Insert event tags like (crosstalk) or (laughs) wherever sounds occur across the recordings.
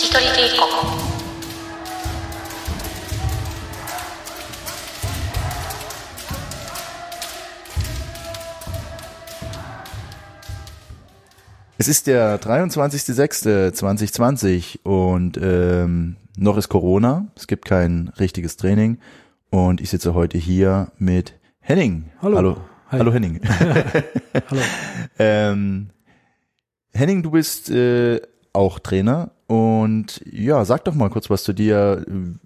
まもなく引き取り稽古Es ist der 23.06.2020 und ähm, noch ist Corona. Es gibt kein richtiges Training und ich sitze heute hier mit Henning. Hallo. Hallo, Hi. Hallo Henning. (laughs) Hallo. (laughs) ähm, Henning, du bist äh, auch Trainer und ja, sag doch mal kurz was zu dir.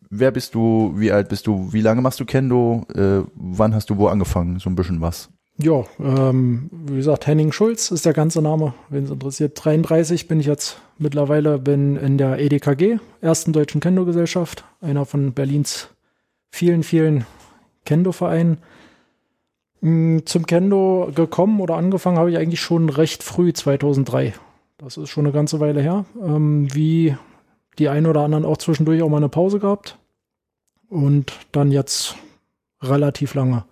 Wer bist du? Wie alt bist du? Wie lange machst du Kendo? Äh, wann hast du wo angefangen? So ein bisschen was. Ja, ähm, wie gesagt, Henning Schulz ist der ganze Name, wenn es interessiert. 33 bin ich jetzt mittlerweile, bin in der EDKG, ersten deutschen Kendo-Gesellschaft, einer von Berlins vielen, vielen Kendo-Vereinen. Mm, Zum Kendo gekommen oder angefangen habe ich eigentlich schon recht früh, 2003. Das ist schon eine ganze Weile her. Ähm, wie die einen oder anderen auch zwischendurch auch mal eine Pause gehabt. Und dann jetzt relativ lange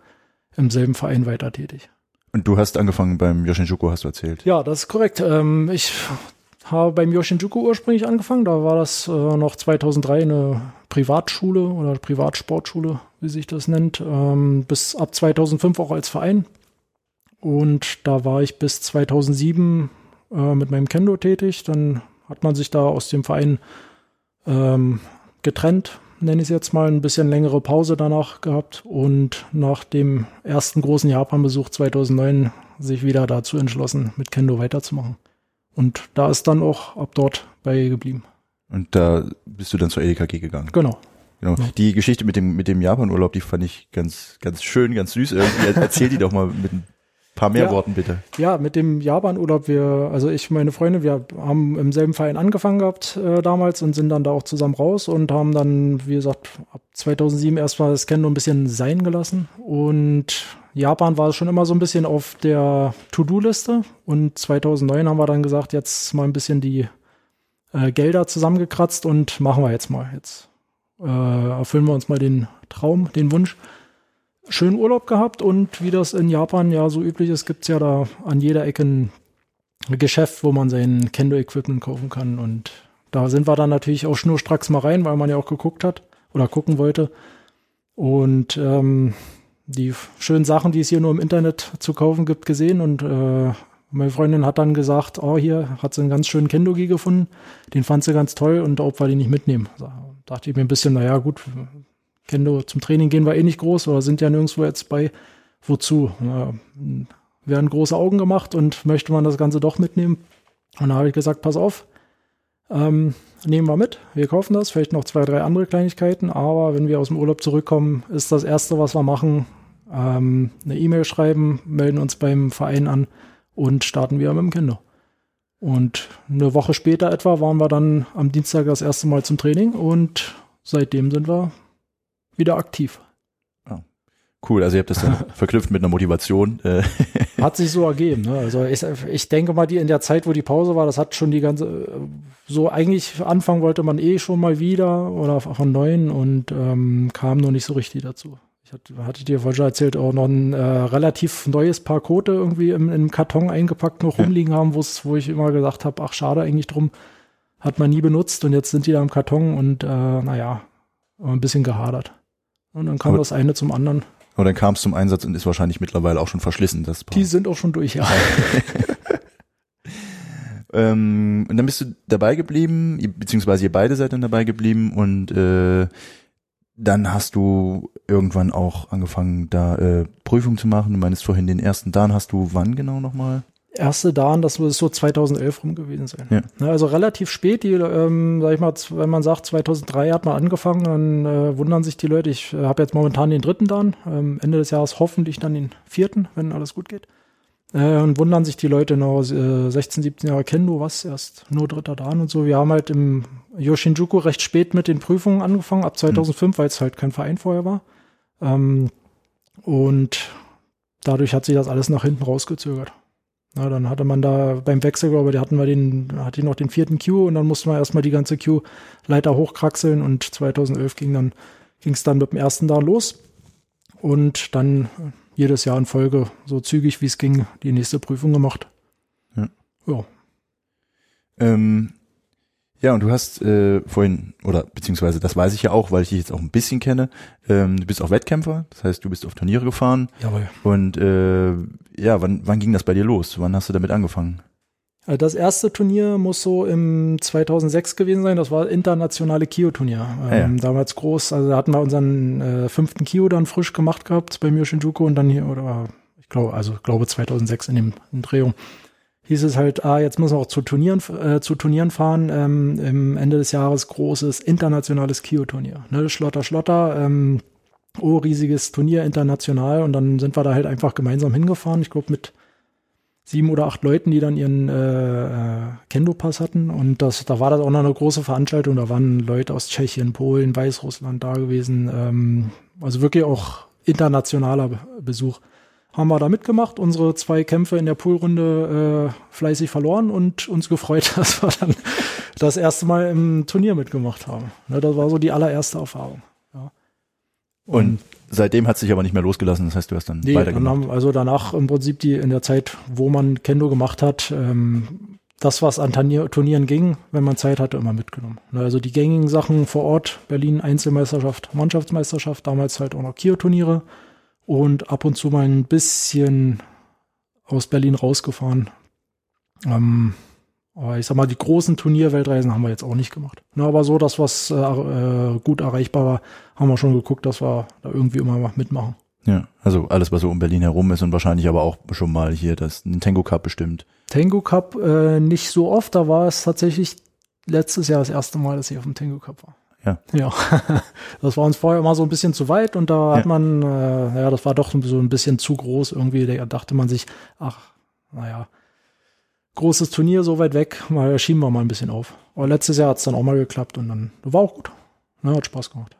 im selben Verein weiter tätig. Und du hast angefangen beim Yoshinjuku, hast du erzählt. Ja, das ist korrekt. Ähm, ich habe beim Yoshinjuku ursprünglich angefangen. Da war das äh, noch 2003 eine Privatschule oder Privatsportschule, wie sich das nennt. Ähm, bis ab 2005 auch als Verein. Und da war ich bis 2007 äh, mit meinem Kendo tätig. Dann hat man sich da aus dem Verein ähm, getrennt, nenne ich es jetzt mal, ein bisschen längere Pause danach gehabt und nach dem ersten großen Japan-Besuch 2009 sich wieder dazu entschlossen, mit Kendo weiterzumachen. Und da ist dann auch ab dort bei geblieben. Und da bist du dann zur EDKG gegangen. Genau. Genau. Ja. Die Geschichte mit dem, mit dem Japan-Urlaub, die fand ich ganz, ganz schön, ganz süß irgendwie. Erzähl die doch mal mit ein paar mehr Ja. Worten, bitte. Ja, mit dem Japan-Urlaub, wir, also ich und meine Freunde, wir haben im selben Verein angefangen gehabt äh, damals und sind dann da auch zusammen raus und haben dann, wie gesagt, ab 2007 erstmal das Kendo ein bisschen sein gelassen und Japan war schon immer so ein bisschen auf der To-Do-Liste und 2009 haben wir dann gesagt, jetzt mal ein bisschen die äh, Gelder zusammengekratzt und machen wir jetzt mal. Jetzt äh, erfüllen wir uns mal den Traum, den Wunsch schönen Urlaub gehabt und wie das in Japan ja so üblich ist, gibt's ja da an jeder Ecke ein Geschäft, wo man sein Kendo-Equipment kaufen kann. Und da sind wir dann natürlich auch schnurstracks mal rein, weil man ja auch geguckt hat oder gucken wollte. Und ähm, die schönen Sachen, die es hier nur im Internet zu kaufen gibt, gesehen. Und äh, meine Freundin hat dann gesagt, oh, hier hat sie einen ganz schönen Kendogi gefunden. Den fand sie ganz toll und ob wir den nicht mitnehmen. Da dachte ich mir ein bisschen, naja, gut, Kendo zum Training gehen wir eh nicht groß oder sind ja nirgendwo jetzt bei. Wozu? Ja, werden große Augen gemacht und möchte man das Ganze doch mitnehmen. Und da habe ich gesagt, pass auf, ähm, nehmen wir mit, wir kaufen das, vielleicht noch zwei, drei andere Kleinigkeiten, aber wenn wir aus dem Urlaub zurückkommen, ist das Erste, was wir machen, ähm, eine E-Mail schreiben, melden uns beim Verein an und starten wieder mit dem Kendo. Und eine Woche später etwa waren wir dann am Dienstag das erste Mal zum Training und seitdem sind wir wieder aktiv. Cool, also ihr habt das dann (laughs) verknüpft mit einer Motivation. Äh, (laughs) Hat sich so ergeben. Ne? Also ich, ich denke mal, die in der Zeit, wo die Pause war, das hat schon die ganze, so eigentlich anfangen wollte man eh schon mal wieder oder von neuen und ähm, kam noch nicht so richtig dazu. Ich hatte, hatte dir vorhin schon erzählt, auch noch ein äh, relativ neues Paar Kote irgendwie im, im Karton eingepackt noch Ja. rumliegen haben, wo's, wo ich immer gesagt habe, ach schade eigentlich drum, hat man nie benutzt und jetzt sind die da im Karton und äh, naja, ein bisschen gehadert. Und dann kam Aber- das eine zum anderen. aber dann kam es zum Einsatz und ist wahrscheinlich mittlerweile auch schon verschlissen, das Paar. Die sind auch schon durch, ja. (laughs) Ähm, und dann bist du dabei geblieben, beziehungsweise ihr beide seid dann dabei geblieben und äh, dann hast du irgendwann auch angefangen, da äh, Prüfungen zu machen. Du meinst vorhin den ersten Dan hast du wann genau nochmal? Erste Dan, das muss so 2011 rum gewesen sein. Ja. Ne, also relativ spät, die, ähm, sag ich mal, wenn man sagt, 2003 hat man angefangen, dann äh, wundern sich die Leute. Ich äh, habe jetzt momentan den dritten Dan, ähm, Ende des Jahres hoffentlich dann den vierten, wenn alles gut geht. Äh, und wundern sich die Leute noch, äh, 16, 17 Jahre Kendo, was erst nur dritter Dan und so. Wir haben halt im Yoshinjuku recht spät mit den Prüfungen angefangen, ab 2005, weil es halt kein Verein vorher war. Ähm, und dadurch hat sich das alles nach hinten rausgezögert. Na, dann hatte man da beim Wechsel, glaube ich, hatten wir den, hatte ich noch den vierten Q und dann musste man erstmal die ganze Q-Leiter hochkraxeln und 2011 ging dann, ging es dann mit dem ersten da los und dann jedes Jahr in Folge, so zügig wie es ging, die nächste Prüfung gemacht. Ja. Ja. Ähm, Ja, und du hast äh, vorhin, oder beziehungsweise das weiß ich ja auch, weil ich dich jetzt auch ein bisschen kenne, ähm, du bist auch Wettkämpfer, das heißt, du bist auf Turniere gefahren. Jawohl. Und äh, ja, wann, wann ging das bei dir los? Wann hast du damit angefangen? Äh, Das erste Turnier muss so im 2006 gewesen sein. Das war internationale Kio-Turnier. Ah, ja. Ähm, damals groß. Also da hatten wir unseren äh, fünften Kio dann frisch gemacht gehabt bei mir Shinjuku und dann hier, oder ich glaube, also ich glaube 2006 in dem in Drehung. Hieß es halt, ah, jetzt müssen wir auch zu Turnieren, äh, zu Turnieren fahren. Ähm, Im Ende des Jahres großes internationales Kio-Turnier. Ne? Schlotter, Schlotter. Ähm, oh, riesiges Turnier international. Und dann sind wir da halt einfach gemeinsam hingefahren. Ich glaube mit sieben oder acht Leuten, die dann ihren äh, äh, Kendo-Pass hatten. Und das, da war das auch noch eine große Veranstaltung. Da waren Leute aus Tschechien, Polen, Weißrussland da gewesen. Ähm, also wirklich auch internationaler Be- Besuch. Haben wir da mitgemacht, unsere zwei Kämpfe in der Poolrunde äh, fleißig verloren und uns gefreut, (laughs) dass wir dann das erste Mal im Turnier mitgemacht haben. Ne, das war so die allererste Erfahrung. Ja. Und seitdem hat sich aber nicht mehr losgelassen, das heißt, du hast dann Nee, dann weitergemacht. haben, also danach im Prinzip die in der Zeit, wo man Kendo gemacht hat, ähm, das, was an Turnier, Turnieren ging, wenn man Zeit hatte, immer mitgenommen. Ne, Also die gängigen Sachen vor Ort, Berlin Einzelmeisterschaft, Mannschaftsmeisterschaft, damals halt auch noch Kio-Turniere und ab und zu mal ein bisschen aus Berlin rausgefahren. Ähm, aber ich sag mal, die großen Turnierweltreisen haben wir jetzt auch nicht gemacht. Ne, aber so das, was äh, äh, gut erreichbar war, haben wir schon geguckt, dass wir da irgendwie immer mal mitmachen. Ja, also alles, was so um Berlin herum ist und wahrscheinlich aber auch schon mal hier das Nintendo Cup bestimmt. Tango Cup äh, nicht so oft, da war es tatsächlich letztes Jahr das erste Mal, dass ich auf dem Tango Cup war. Ja. Ja. (laughs) Das war uns vorher immer so ein bisschen zu weit und da hat Ja. man, äh, ja, das war doch so ein bisschen zu groß irgendwie. Da dachte man sich, ach, naja, großes Turnier so weit weg, mal schieben wir mal ein bisschen auf. Aber letztes Jahr hat es dann auch mal geklappt und dann war auch gut. Ne, hat Spaß gemacht.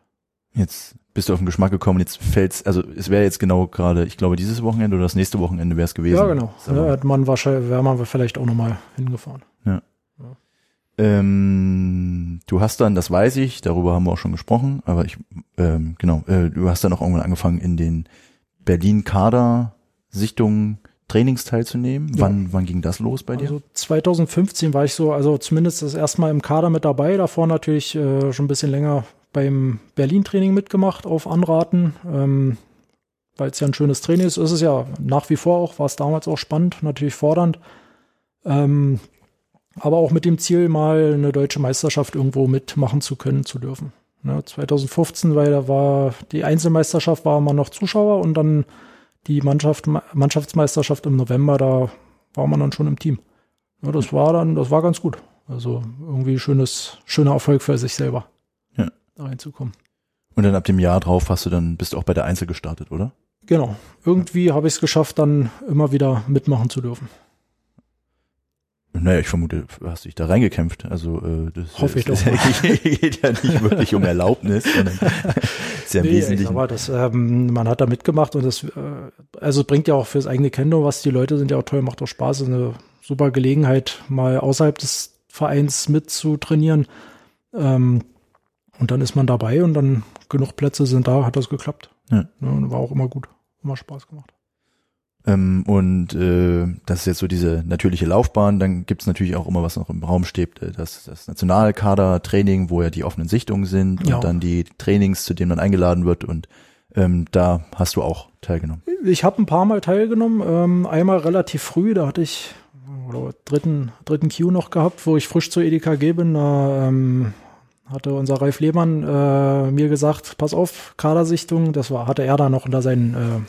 Jetzt bist du auf den Geschmack gekommen, jetzt fällt's, also es wäre jetzt genau gerade, ich glaube, dieses Wochenende oder das nächste Wochenende wäre es gewesen. Ja, genau. Ja, hätte man wahrscheinlich, wäre man vielleicht auch noch mal hingefahren. Ähm, du hast dann, das weiß ich, darüber haben wir auch schon gesprochen, aber ich, ähm, genau, äh, du hast dann auch irgendwann angefangen, in den Berlin-Kader-Sichtungen Trainings teilzunehmen. Ja. Wann, wann ging das los bei dir? Also 2015 war ich so, also zumindest das erste Mal im Kader mit dabei, davor natürlich äh, schon ein bisschen länger beim Berlin-Training mitgemacht auf Anraten, ähm, weil es ja ein schönes Training ist, ist es ja nach wie vor auch, war es damals auch spannend, natürlich fordernd. Ähm, aber auch mit dem Ziel, mal eine deutsche Meisterschaft irgendwo mitmachen zu können, zu dürfen. Ne, 2015, weil da war die Einzelmeisterschaft, war man noch Zuschauer und dann die Mannschaft, Mannschaftsmeisterschaft im November, da war man dann schon im Team. Ja, das war dann, das war ganz gut. Also irgendwie schönes, schöner Erfolg für sich selber. Ja. Da reinzukommen. Und dann ab dem Jahr drauf hast du dann, bist du auch bei der Einzel gestartet, oder? Genau. Irgendwie habe ich es geschafft, dann immer wieder mitmachen zu dürfen. Naja, ich vermute, du hast dich da reingekämpft. Also äh, das, Hoffe ich das doch. (laughs) geht ja nicht wirklich um Erlaubnis, sondern (laughs) ist ja im Wesentlichen. aber das, ähm, man hat da mitgemacht und das, äh, also bringt ja auch fürs eigene Kendo was. Die Leute sind ja auch toll, macht auch Spaß. Ist eine super Gelegenheit, mal außerhalb des Vereins mitzutrainieren. Ähm, und dann ist man dabei und dann genug Plätze sind da, hat das geklappt. Ja. und war auch immer gut. Immer Spaß gemacht. Ähm, und äh, das ist jetzt so diese natürliche Laufbahn. Dann gibt's natürlich auch immer, was noch im Raum steht, äh, das, das Nationalkader-Training, wo ja die offenen Sichtungen sind Ja. und dann die Trainings, zu denen man eingeladen wird. Und ähm, da hast du auch teilgenommen. Ich habe ein paar Mal teilgenommen. Ähm, einmal relativ früh, da hatte ich oder dritten, dritten Q noch gehabt, wo ich frisch zur EDKG bin. Da ähm, hatte unser Ralf Lehmann äh, mir gesagt, pass auf, Kadersichtung, das war, hatte er da noch unter seinen, äh,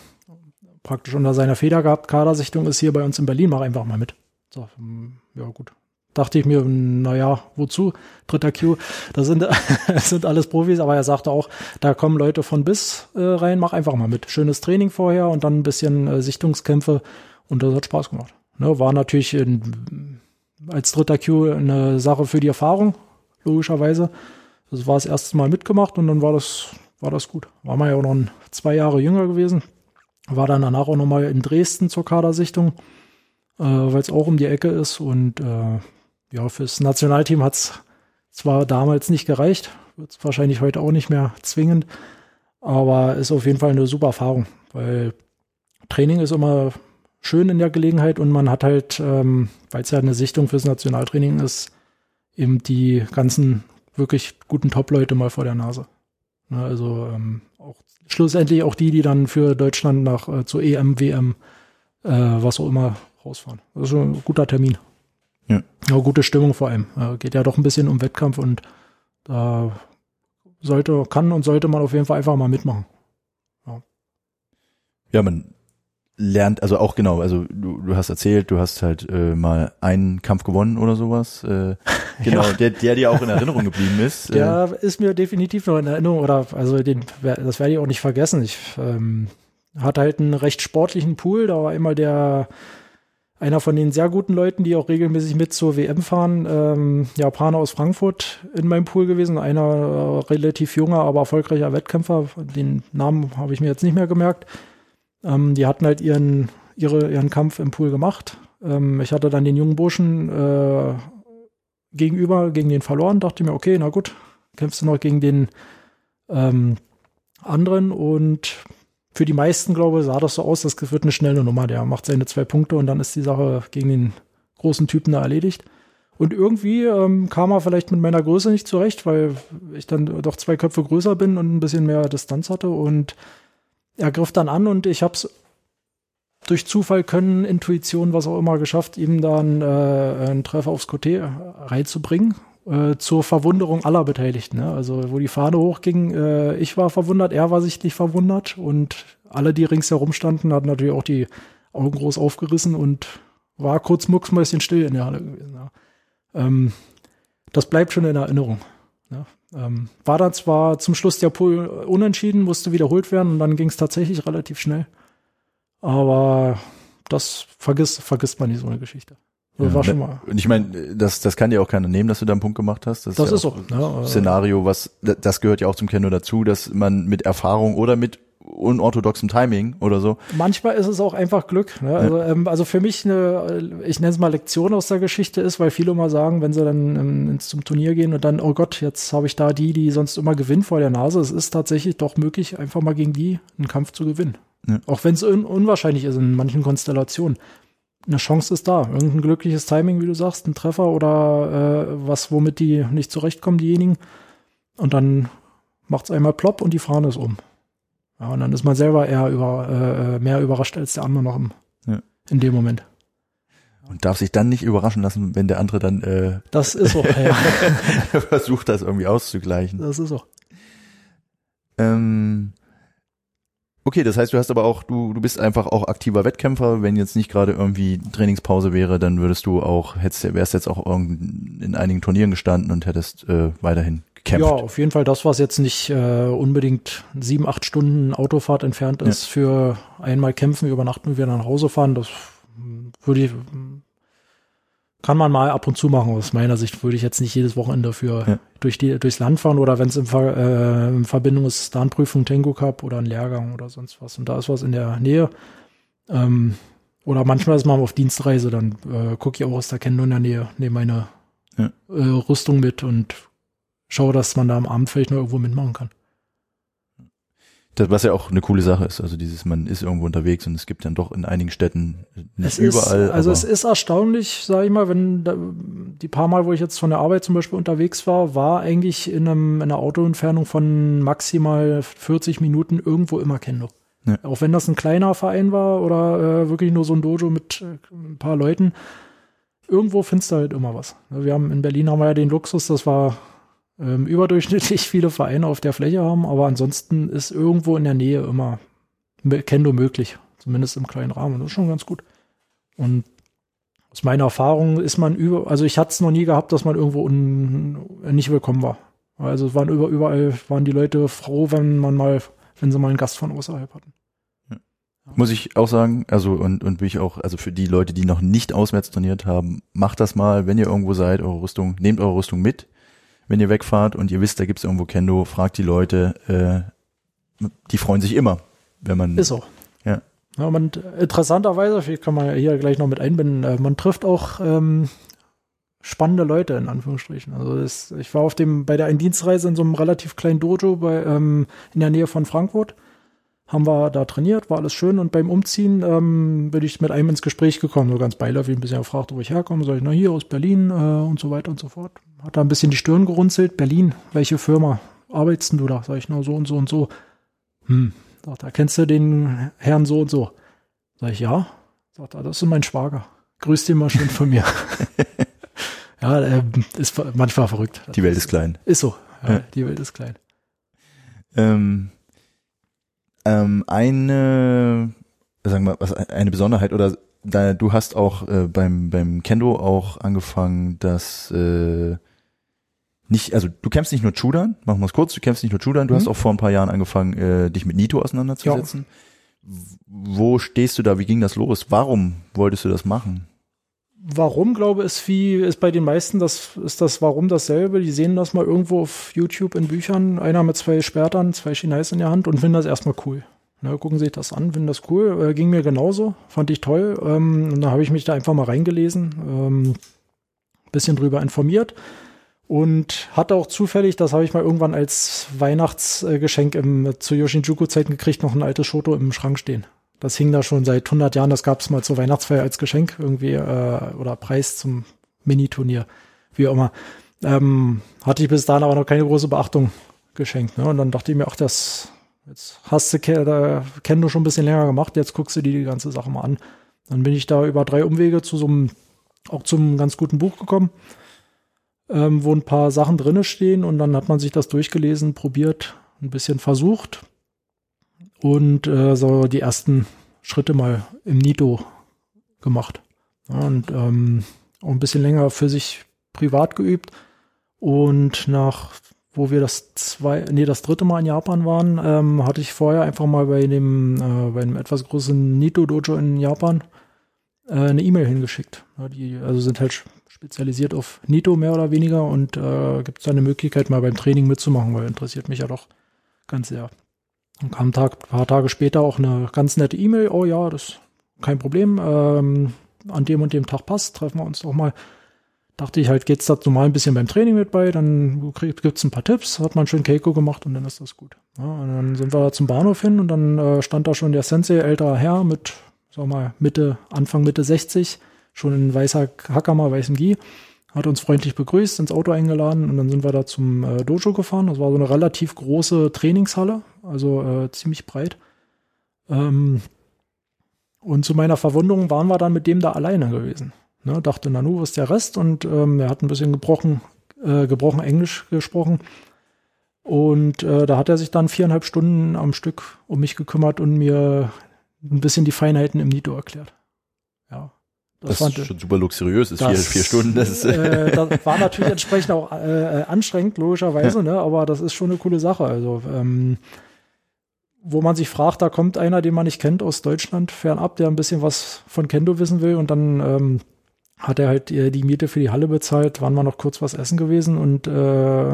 praktisch unter seiner Feder gehabt, Kadersichtung ist hier bei uns in Berlin, mach einfach mal mit. So, hm, ja gut. Dachte ich mir, naja, wozu? Dritter Q, das sind, (laughs) das sind alles Profis, aber er sagte auch, da kommen Leute von bis äh, rein, mach einfach mal mit. Schönes Training vorher und dann ein bisschen äh, Sichtungskämpfe und das hat Spaß gemacht. Ne, war natürlich in, als dritter Q eine Sache für die Erfahrung, logischerweise. Das war das erste Mal mitgemacht und dann war das, war das gut. War man ja auch noch ein, zwei Jahre jünger gewesen. War dann danach auch nochmal in Dresden zur Kadersichtung, äh, weil es auch um die Ecke ist. Und äh, ja, fürs Nationalteam hat es zwar damals nicht gereicht, wird es wahrscheinlich heute auch nicht mehr zwingend, aber ist auf jeden Fall eine super Erfahrung, weil Training ist immer schön in der Gelegenheit und man hat halt, ähm, weil es ja eine Sichtung fürs Nationaltraining ist, eben die ganzen wirklich guten Top-Leute mal vor der Nase. Ja, also ähm, schlussendlich auch die, die dann für Deutschland nach äh, zur EM, WM, äh, was auch immer rausfahren. Das ist ein guter Termin. Ja. ja gute Stimmung vor allem. Äh, geht ja doch ein bisschen um Wettkampf und da sollte, kann und sollte man auf jeden Fall einfach mal mitmachen. Ja, man lernt, also auch genau, also du, du hast erzählt, du hast halt äh, mal einen Kampf gewonnen oder sowas. Äh, (laughs) genau, Ja. der, der dir auch in Erinnerung geblieben ist. Äh, Der ist mir definitiv noch in Erinnerung oder also den, das werde ich auch nicht vergessen. Ich ähm, hatte halt einen recht sportlichen Pool. Da war immer der einer von den sehr guten Leuten, die auch regelmäßig mit zur WM fahren, ähm, Japaner aus Frankfurt in meinem Pool gewesen. Einer äh, relativ junger, aber erfolgreicher Wettkämpfer. Den Namen habe ich mir jetzt nicht mehr gemerkt. Ähm, die hatten halt ihren, ihre, ihren Kampf im Pool gemacht. Ähm, ich hatte dann den jungen Burschen äh, gegenüber, gegen den verloren, dachte mir, okay, na gut, kämpfst du noch gegen den ähm, anderen und für die meisten, glaube ich, sah das so aus, das wird eine schnelle Nummer. Der macht seine zwei Punkte und dann ist die Sache gegen den großen Typen da erledigt. Und irgendwie ähm, kam er vielleicht mit meiner Größe nicht zurecht, weil ich dann doch zwei Köpfe größer bin und ein bisschen mehr Distanz hatte. Und er griff dann an und ich habe es durch Zufall können, Intuition, was auch immer, geschafft, ihm dann äh, einen Treffer aufs Côté reinzubringen. Äh, zur Verwunderung aller Beteiligten. Ne? Also wo die Fahne hochging, äh, ich war verwundert, er war sichtlich verwundert und alle, die ringsherum standen, hatten natürlich auch die Augen groß aufgerissen und war kurz mucksmäuschen still in der Halle gewesen. Ja. Ähm, das bleibt schon in Erinnerung. Ja. Ähm, war dann zwar zum Schluss der Pool unentschieden, musste wiederholt werden und dann ging es tatsächlich relativ schnell. Aber das vergisst, vergisst man nicht so eine Geschichte. Das Ja, war schon ne- mal. Und ich meine, das, das kann dir auch keiner nehmen, dass du da einen Punkt gemacht hast. Das ja ist auch so. Ja, ein äh, Szenario, was, das gehört ja auch zum Kendo dazu, dass man mit Erfahrung oder mit unorthodoxem Timing oder so. Manchmal ist es auch einfach Glück. Ne? Also, ähm, also für mich eine, ich nenne es mal Lektion aus der Geschichte ist, weil viele immer sagen, wenn sie dann ähm, zum Turnier gehen und dann, oh Gott, jetzt habe ich da die, die sonst immer gewinnen vor der Nase. Es ist tatsächlich doch möglich, einfach mal gegen die einen Kampf zu gewinnen. Ja. Auch wenn es un unwahrscheinlich ist in manchen Konstellationen. Eine Chance ist da. Irgendein glückliches Timing, wie du sagst, ein Treffer oder äh, was, womit die nicht zurechtkommen, diejenigen. Und dann macht's einmal plopp und die Fahne ist um. Ja, und dann ist man selber eher über, äh, mehr überrascht als der andere noch im, Ja. in dem Moment. Und darf sich dann nicht überraschen lassen, wenn der andere dann äh, Das ist so. ja, (laughs) versucht, das irgendwie auszugleichen. das ist so. Ähm, okay, das heißt, du hast aber auch, du, du bist einfach auch aktiver Wettkämpfer. Wenn jetzt nicht gerade irgendwie Trainingspause wäre, dann würdest du auch, hättest, wärst jetzt auch in einigen Turnieren gestanden und hättest äh, weiterhin gekämpft. Ja, auf jeden Fall das, was jetzt nicht äh, unbedingt sieben, acht Stunden Autofahrt entfernt ist, für einmal kämpfen, übernachten und wieder nach Hause fahren, das würde ich, kann man mal ab und zu machen. Aus meiner Sicht würde ich jetzt nicht jedes Wochenende für Ja. durch die, durchs Land fahren oder wenn es in, Ver, äh, in Verbindung ist, Starnprüfung, Tango Cup oder ein Lehrgang oder sonst was. Und da ist was in der Nähe. Ähm, oder manchmal ist man auf Dienstreise, dann äh, gucke ich auch aus der Kendo in der Nähe, nehme meine Ja. äh, Rüstung mit und schaue, dass man da am Abend vielleicht noch irgendwo mitmachen kann. Das, was ja auch eine coole Sache ist. Also dieses, man ist irgendwo unterwegs und es gibt dann doch in einigen Städten nicht Es überall. Ist, also es ist erstaunlich, sage ich mal, wenn da, die paar Mal, wo ich jetzt von der Arbeit zum Beispiel unterwegs war, war eigentlich in, einem, in einer Autoentfernung von maximal 40 Minuten irgendwo immer Kendo. Ja. Auch wenn das ein kleiner Verein war oder äh, wirklich nur so ein Dojo mit äh, ein paar Leuten, irgendwo findest du halt immer was. Wir haben in Berlin haben wir ja den Luxus, dass wir ähm, überdurchschnittlich (laughs) viele Vereine auf der Fläche haben, aber ansonsten ist irgendwo in der Nähe immer Kendo möglich, zumindest im kleinen Rahmen. Das ist schon ganz gut. Und aus meiner Erfahrung ist man über, also ich hatte es noch nie gehabt, dass man irgendwo un, nicht willkommen war. Also es waren über, überall waren die Leute froh, wenn man mal, wenn sie mal einen Gast von außerhalb hatten. Muss ich auch sagen, also und, und will ich auch, also für die Leute, die noch nicht auswärts trainiert haben, macht das mal, wenn ihr irgendwo seid, eure Rüstung, nehmt eure Rüstung mit, wenn ihr wegfahrt und ihr wisst, da gibt's irgendwo Kendo, fragt die Leute, äh, die freuen sich immer, wenn man Ist so. Ja. ja man, interessanterweise, vielleicht kann man ja hier gleich noch mit einbinden, äh, man trifft auch ähm, spannende Leute in Anführungsstrichen. Also das, ich war auf dem bei der Dienstreise in so einem relativ kleinen Dojo bei ähm, in der Nähe von Frankfurt. Haben wir da trainiert, war alles schön und beim Umziehen ähm, bin ich mit einem ins Gespräch gekommen, so ganz beiläufig ein bisschen gefragt, wo ich herkomme, sag ich, na hier aus Berlin äh, und so weiter und so fort. Hat da ein bisschen die Stirn gerunzelt, Berlin, welche Firma arbeitest du da? Sag ich, na so und so und so. Hm, sagt er, kennst du den Herrn so und so? Sag ich, ja. Sagt er, das ist mein Schwager. Grüß den mal schön von mir. (laughs) ja, äh, ist manchmal verrückt. Die Welt ist klein. Ist so, ja, ja. die Welt ist klein. Ähm, ähm, eine, sagen wir, was, eine Besonderheit oder da, du hast auch äh, beim, beim Kendo auch angefangen, dass äh, nicht, also du kämpfst nicht nur Chudan, machen wir es kurz, du kämpfst nicht nur Chudan, du mhm. hast auch vor ein paar Jahren angefangen, äh, dich mit Nito auseinanderzusetzen. Ja. Wo stehst du da? Wie ging das los? Warum wolltest du das machen? Warum, glaube ich, ist wie ist bei den meisten, das ist das Warum dasselbe. Die sehen das mal irgendwo auf YouTube in Büchern, einer mit zwei Sperrtern, zwei Chinesen in der Hand und finden das erstmal cool. Ne, gucken sich das an, finden das cool. Äh, ging mir genauso, fand ich toll. Ähm, und da habe ich mich da einfach mal reingelesen, ähm, bisschen drüber informiert und hatte auch zufällig, das habe ich mal irgendwann als Weihnachtsgeschenk im, zu Yoshinjuku-Zeiten gekriegt, noch ein altes Shoto im Schrank stehen. Das hing da schon seit 100 Jahren. Das gab es mal zur Weihnachtsfeier als Geschenk irgendwie äh, oder Preis zum Mini-Turnier, wie auch immer. Ähm, hatte ich bis dahin aber noch keine große Beachtung geschenkt. Ne? Und dann dachte ich mir, ach, das jetzt hast du da kennen du schon ein bisschen länger gemacht. Jetzt guckst du dir die ganze Sache mal an. Dann bin ich da über drei Umwege zu so einem auch zum ganz guten Buch gekommen, ähm, wo ein paar Sachen drinne stehen und dann hat man sich das durchgelesen, probiert, ein bisschen versucht und äh, so die ersten Schritte mal im Nito gemacht. Ja, und ähm, auch ein bisschen länger für sich privat geübt. Und nach, wo wir das zwei, nee, das dritte Mal in Japan waren, ähm, hatte ich vorher einfach mal bei dem, äh, bei einem etwas großen Nito-Dojo in Japan äh, eine E-Mail hingeschickt. Ja, die also sind halt spezialisiert auf Nito mehr oder weniger und äh, gibt es da eine Möglichkeit, mal beim Training mitzumachen, weil interessiert mich ja doch ganz sehr. Dann kam ein Tag, paar Tage später auch eine ganz nette E-Mail. Oh ja, das kein Problem. Ähm, an dem und dem Tag passt, treffen wir uns doch mal. Dachte ich halt, geht's dazu mal ein bisschen beim Training mit bei, dann gibt's ein paar Tipps, hat man schön Keiko gemacht und dann ist das gut. Ja, und dann sind wir zum Bahnhof hin und dann äh, stand da schon der Sensei, älterer Herr mit, sag mal, Mitte, Anfang Mitte 60, schon in weißer Hackammer, weißem Gi hat uns freundlich begrüßt, ins Auto eingeladen und dann sind wir da zum äh, Dojo gefahren. Das war so eine relativ große Trainingshalle, also äh, ziemlich breit. Ähm, und zu meiner Verwunderung waren wir dann mit dem da alleine gewesen. Ne, dachte, Nanu, was ist der Rest? Und ähm, er hat ein bisschen gebrochen, äh, gebrochen Englisch gesprochen. Und äh, da hat er sich dann viereinhalb Stunden am Stück um mich gekümmert und mir ein bisschen die Feinheiten im Nito erklärt. Das, das ist schon super luxuriös, ist das, vier, vier Stunden. Das, äh, das war natürlich entsprechend auch äh, anstrengend, logischerweise, ja. ne? aber das ist schon eine coole Sache. Also, ähm, wo man sich fragt, da kommt einer, den man nicht kennt aus Deutschland fernab, der ein bisschen was von Kendo wissen will und dann ähm, hat er halt die Miete für die Halle bezahlt, waren wir noch kurz was essen gewesen und äh,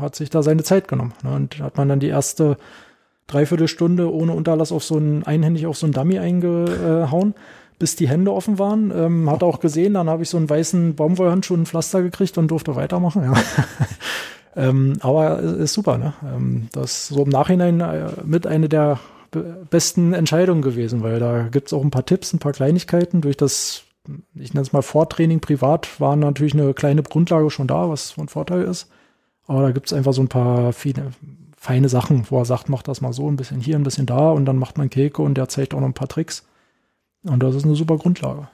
hat sich da seine Zeit genommen. Ne? Und hat man dann die erste Dreiviertelstunde ohne Unterlass auf so ein, einhändig auf so ein Dummy eingehauen bis die Hände offen waren. Ähm, hat auch gesehen, dann habe ich so einen weißen Baumwollhandschuh und Pflaster gekriegt und durfte weitermachen. Ja. (laughs) ähm, aber ist super, ne? Ähm, das ist so im Nachhinein äh, mit eine der besten Entscheidungen gewesen, weil da gibt es auch ein paar Tipps, ein paar Kleinigkeiten. Durch das, ich nenne es mal Vortraining privat, war natürlich eine kleine Grundlage schon da, was von Vorteil ist. Aber da gibt es einfach so ein paar viele, feine Sachen, wo er sagt, mach das mal so, ein bisschen hier, ein bisschen da und dann macht man Keke und der zeigt auch noch ein paar Tricks. Und das ist eine super Grundlage.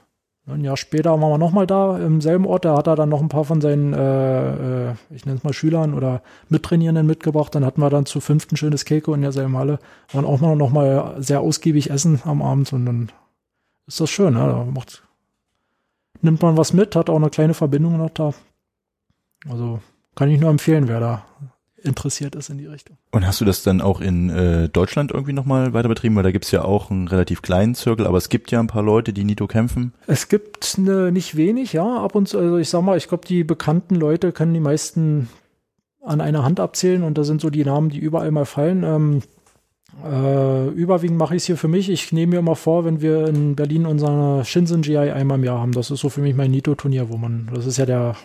Ein Jahr später waren wir nochmal da, im selben Ort. Da hat er dann noch ein paar von seinen, äh, äh, ich nenne es mal Schülern oder Mittrainierenden mitgebracht. Dann hatten wir dann zu fünften schönes Keke in derselben Halle. Waren auch mal noch mal sehr ausgiebig essen am Abend. Und dann ist das schön. Ne? Da macht, nimmt man was mit, hat auch eine kleine Verbindung noch da. Also kann ich nur empfehlen, wer da interessiert ist in die Richtung. Und hast du das dann auch in äh, Deutschland irgendwie nochmal weiter betrieben? Weil da gibt's ja auch einen relativ kleinen Zirkel, aber es gibt ja ein paar Leute, die Nito kämpfen. Es gibt ne, nicht wenig, ja. Ab und zu, also ich sag mal, ich glaube, die bekannten Leute können die meisten an einer Hand abzählen und da sind so die Namen, die überall mal fallen. Ähm, äh, überwiegend mache ich es hier für mich. Ich nehme mir immer vor, wenn wir in Berlin unsere Shinsen GI einmal im Jahr haben. Das ist so für mich mein Nito-Turnier, wo man, das ist ja der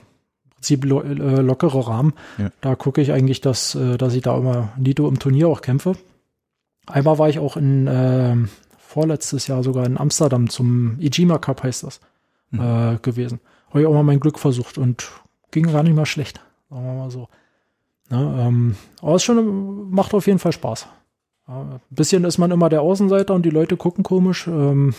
Prinzip lo äh, lockere Rahmen. Ja. Da gucke ich eigentlich, dass, äh, dass ich da immer Nito im Turnier auch kämpfe. Einmal war ich auch in äh, vorletztes Jahr sogar in Amsterdam zum Ijima Cup heißt das Mhm. äh, gewesen. Habe ich auch mal mein Glück versucht und ging gar nicht mal schlecht, sagen wir mal so. Ne, ähm, aber es schon macht auf jeden Fall Spaß. Ja, ein bisschen ist man immer der Außenseiter und die Leute gucken komisch, ähm,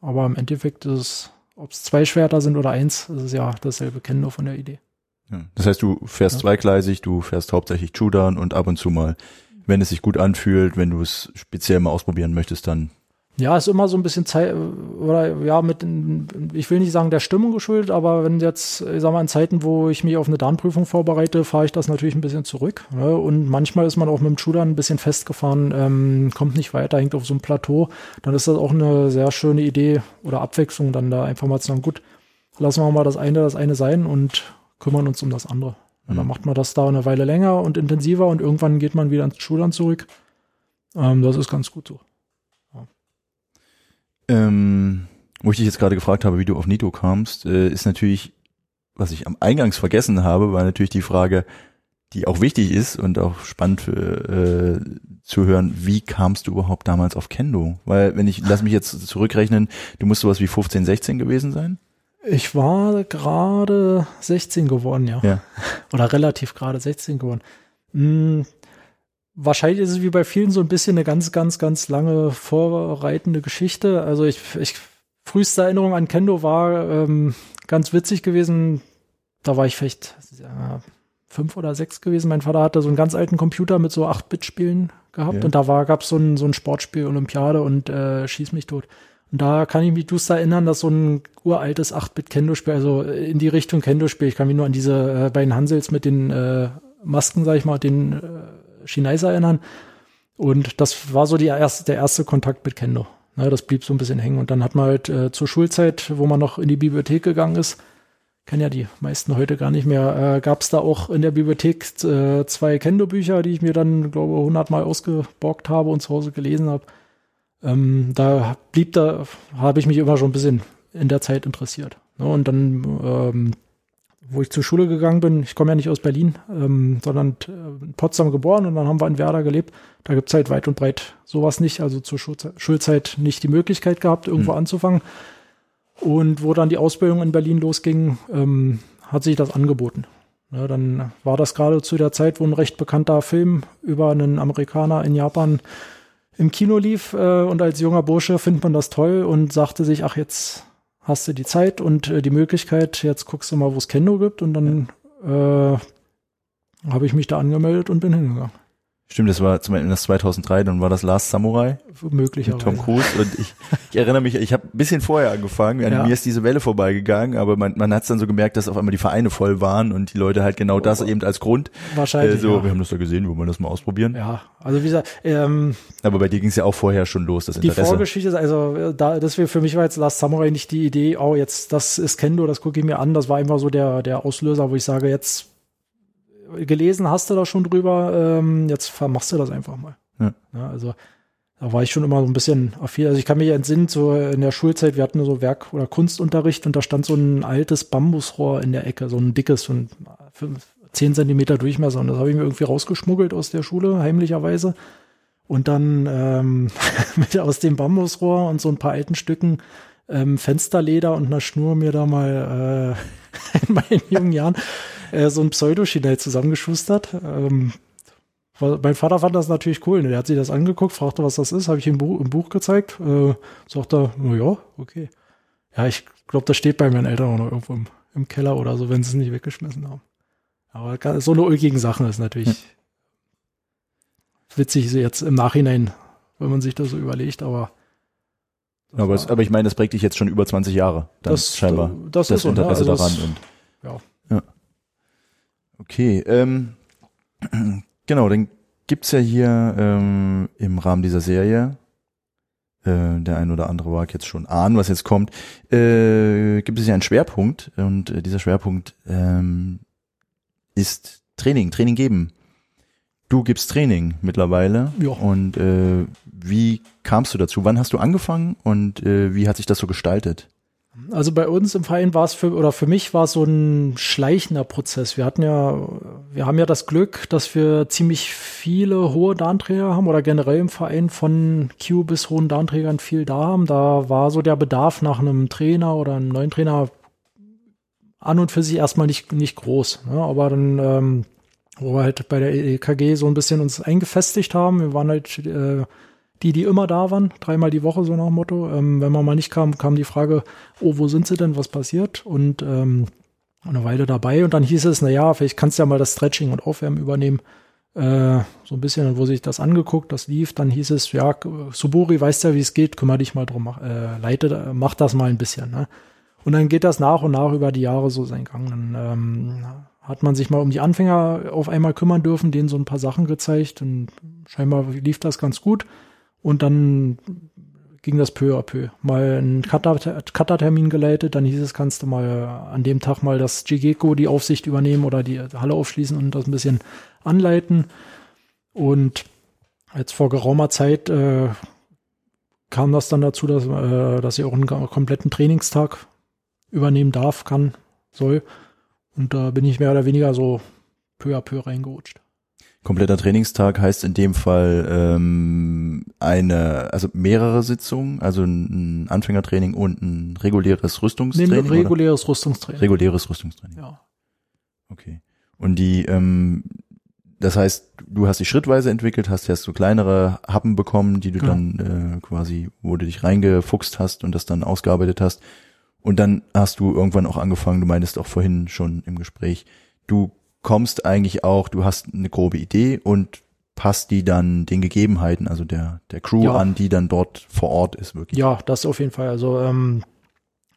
aber im Endeffekt ist es, ob es zwei Schwerter sind oder eins, ist es ja dasselbe Kennen nur von der Idee. Ja. Das heißt, du fährst Ja. zweigleisig, du fährst hauptsächlich Chudern und ab und zu mal, wenn es sich gut anfühlt, wenn du es speziell mal ausprobieren möchtest, dann Ja, ist immer so ein bisschen Zeit, oder ja, mit, ich will nicht sagen der Stimmung geschuldet, aber wenn jetzt, ich sag mal, in Zeiten, wo ich mich auf eine Darmprüfung vorbereite, fahre ich das natürlich ein bisschen zurück. Ne? Und manchmal ist man auch mit dem Schudern ein bisschen festgefahren, ähm, kommt nicht weiter, hängt auf so einem Plateau. Dann ist das auch eine sehr schöne Idee oder Abwechslung, dann da einfach mal zu sagen, gut, lassen wir mal das eine, das eine sein und kümmern uns um das andere. Und dann Mhm. macht man das da eine Weile länger und intensiver und irgendwann geht man wieder ins Schudern zurück. Ähm, das ist ganz gut so. Ähm, wo ich dich jetzt gerade gefragt habe, wie du auf Nito kamst, äh, ist natürlich, was ich am Eingangs vergessen habe, war natürlich die Frage, die auch wichtig ist und auch spannend für, äh, zu hören, wie kamst du überhaupt damals auf Kendo? Weil, wenn ich, lass mich jetzt zurückrechnen, du musst sowas wie 15, 16 gewesen sein? Ich war gerade 16 geworden, ja. Ja. Oder relativ gerade 16 geworden. Hm, wahrscheinlich ist es wie bei vielen so ein bisschen eine ganz, ganz, ganz lange vorreitende Geschichte. Also ich, ich früheste Erinnerung an Kendo war ähm, ganz witzig gewesen. Da war ich vielleicht ja, fünf oder sechs gewesen. Mein Vater hatte so einen ganz alten Computer mit so 8-Bit-Spielen gehabt Ja. und da war gab's so ein, so ein Sportspiel, Olympiade und äh, Schieß mich tot. Und da kann ich mich duster erinnern, dass so ein uraltes 8-Bit-Kendo-Spiel, also äh, in die Richtung Kendo-Spiel, ich kann mich nur an diese äh, beiden Hansels mit den äh, Masken, sag ich mal, den äh, Chineiser erinnern. Und das war so die erste, der erste Kontakt mit Kendo. Ne, das blieb so ein bisschen hängen. Und dann hat man halt äh, zur Schulzeit, wo man noch in die Bibliothek gegangen ist, kennen ja die meisten heute gar nicht mehr, äh, gab es da auch in der Bibliothek äh, zwei Kendo-Bücher, die ich mir dann, glaube ich, hundertmal ausgeborgt habe und zu Hause gelesen habe. Ähm, da blieb da, habe ich mich immer schon ein bisschen in der Zeit interessiert. Ne? Und dann, ähm, wo ich zur Schule gegangen bin, ich komme ja nicht aus Berlin, ähm, sondern äh, in Potsdam geboren und dann haben wir in Werder gelebt. Da gibt's halt weit und breit sowas nicht, also zur Schulzeit, Schulzeit nicht die Möglichkeit gehabt, irgendwo Mhm. anzufangen. Und wo dann die Ausbildung in Berlin losging, ähm, hat sich das angeboten. Ne, dann war das gerade zu der Zeit, wo ein recht bekannter Film über einen Amerikaner in Japan im Kino lief äh, und als junger Bursche findet man das toll und sagte sich, ach jetzt hast du die Zeit und äh, die Möglichkeit, jetzt guckst du mal, wo es Kendo gibt und dann äh, habe ich mich da angemeldet und bin hingegangen. Stimmt, das war zum Beispiel das 2003, dann war das Last Samurai mit Möglicherweise. Tom Cruise und ich, ich erinnere mich, ich habe ein bisschen vorher angefangen, an Ja. mir ist diese Welle vorbeigegangen, aber man, man hat es dann so gemerkt, dass auf einmal die Vereine voll waren und die Leute halt genau das eben als Grund, äh, Wahrscheinlich. so, ja. wir haben das da gesehen, wollen wir das mal ausprobieren. ja, also wie gesagt, ähm, Aber bei dir ging es ja auch vorher schon los, das die Interesse. Vorgeschichte ist also, äh, da, deswegen für mich war jetzt Last Samurai nicht die Idee, oh, jetzt, das ist Kendo, das gucke ich mir an. Das war einfach so der, der Auslöser, wo ich sage, jetzt gelesen hast du da schon drüber, ähm, jetzt machst du das einfach mal. Ja. also da war ich schon immer so ein bisschen affin. Also ich kann mich entsinnen, so in der Schulzeit, wir hatten so Werk- oder Kunstunterricht und da stand so ein altes Bambusrohr in der Ecke, so ein dickes, so ein fünf, zehn Zentimeter Durchmesser. Und das habe ich mir irgendwie rausgeschmuggelt aus der Schule, heimlicherweise. Und dann ähm, (laughs) mit aus dem Bambusrohr und so ein paar alten Stücken ähm, Fensterleder und einer Schnur mir da mal äh, (laughs) in meinen jungen Jahren äh, so ein Pseudo-Chinell zusammengeschustert. Ähm, mein Vater fand das natürlich cool. Ne? Der hat sich das angeguckt, fragte, was das ist, habe ich ihm Buch, im Buch gezeigt. Äh, sagt er, na ja, okay. Ja, ich glaube, das steht bei meinen Eltern auch noch irgendwo im, im Keller oder so, wenn sie es nicht weggeschmissen haben. Aber so eine ulkigen Sachen ist natürlich witzig jetzt im Nachhinein, wenn man sich das so überlegt, aber das aber, es, aber ich meine, das prägt dich jetzt schon über 20 Jahre, dann das, scheinbar. das, Das, ist so, ne? Interesse Also daran es- und ja. ja. Okay, ähm, (clears throat) genau, dann gibt's ja hier ähm, im Rahmen dieser Serie, äh, der ein oder andere mag jetzt schon ahnen, was jetzt kommt, äh, gibt es ja einen Schwerpunkt und äh, dieser Schwerpunkt ähm, ist Training, Training geben. Du gibst Training mittlerweile Ja. und äh, wie kamst du dazu? Wann hast du angefangen und äh, wie hat sich das so gestaltet? Also bei uns im Verein war es für, oder für mich war es so ein schleichender Prozess. Wir hatten ja, wir haben ja das Glück, dass wir ziemlich viele hohe Darnträger haben oder generell im Verein von Q bis hohen Darnträgern viel da haben. Da war so der Bedarf nach einem Trainer oder einem neuen Trainer an und für sich erstmal nicht, nicht groß. Ne? Aber dann, ähm, wo wir halt bei der EKG so ein bisschen uns eingefestigt haben, wir waren halt äh, die, die immer da waren, dreimal die Woche so nach dem Motto. Ähm, wenn man mal nicht kam, kam die Frage, oh, wo sind sie denn, was passiert? Und ähm, eine Weile dabei und dann hieß es, na ja, vielleicht kannst du ja mal das Stretching und Aufwärmen übernehmen. Äh, so ein bisschen, wo sich das angeguckt, das lief, dann hieß es, ja, Suburi weißt ja, wie es geht, kümmere dich mal drum, mach, äh, leite, mach das mal ein bisschen. Ne? Und dann geht das nach und nach über die Jahre so seinen Gang. Dann ähm, hat man sich mal um die Anfänger auf einmal kümmern dürfen, denen so ein paar Sachen gezeigt und scheinbar lief das ganz gut. Und dann ging das peu à peu. Mal einen Cutter-Termin geleitet, dann hieß es, kannst du mal an dem Tag mal das Jigeko die Aufsicht übernehmen oder die Halle aufschließen und das ein bisschen anleiten. Und jetzt vor geraumer Zeit äh, kam das dann dazu, dass, äh, dass ich auch einen kompletten Trainingstag übernehmen darf, kann, soll. Und da bin ich mehr oder weniger so peu à peu reingerutscht. Kompletter Trainingstag heißt in dem Fall ähm, eine, also mehrere Sitzungen, also ein Anfängertraining und ein reguläres Rüstungstraining. Nee, ein reguläres oder? Rüstungstraining. Reguläres Rüstungstraining. Ja. Okay. Und die, ähm, das heißt, du hast dich schrittweise entwickelt, hast erst so kleinere Happen bekommen, die du genau. dann äh, quasi, wo du dich reingefuchst hast und das dann ausgearbeitet hast. Und dann hast du irgendwann auch angefangen, du meintest auch vorhin schon im Gespräch, du kommst eigentlich auch, du hast eine grobe Idee und passt die dann den Gegebenheiten, also der, der Crew ja. an, die dann dort vor Ort ist, wirklich. Ja, das auf jeden Fall. Also ähm,